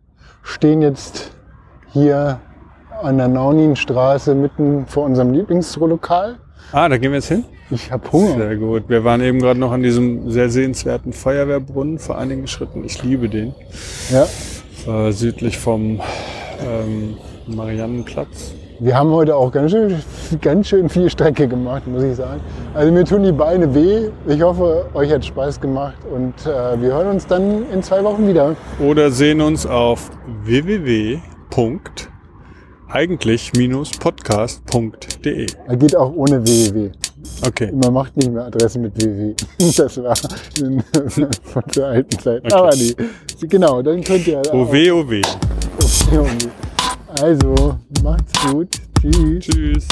stehen jetzt hier an der Nauninstraße mitten vor unserem Lieblingslokal. Ah, da gehen wir jetzt hin? Ich habe Hunger. Sehr gut. Wir waren eben gerade noch an diesem sehr sehenswerten Feuerwehrbrunnen vor einigen Schritten. Ich liebe den. Ja. Äh, südlich vom ähm, Mariannenplatz. Wir haben heute auch ganz schön, ganz schön viel Strecke gemacht, muss ich sagen. Also mir tun die Beine weh. Ich hoffe, euch hat Spaß gemacht und äh, wir hören uns dann in zwei Wochen wieder. Oder sehen uns auf www.eigentlich-podcast.de. Er geht auch ohne www. Okay. Man macht nicht mehr Adresse mit www. Das war von der alten Zeit. Okay. Aber nee. Genau, dann könnt ihr auch- OW, OW. Also, macht's gut. Tschüss. Tschüss.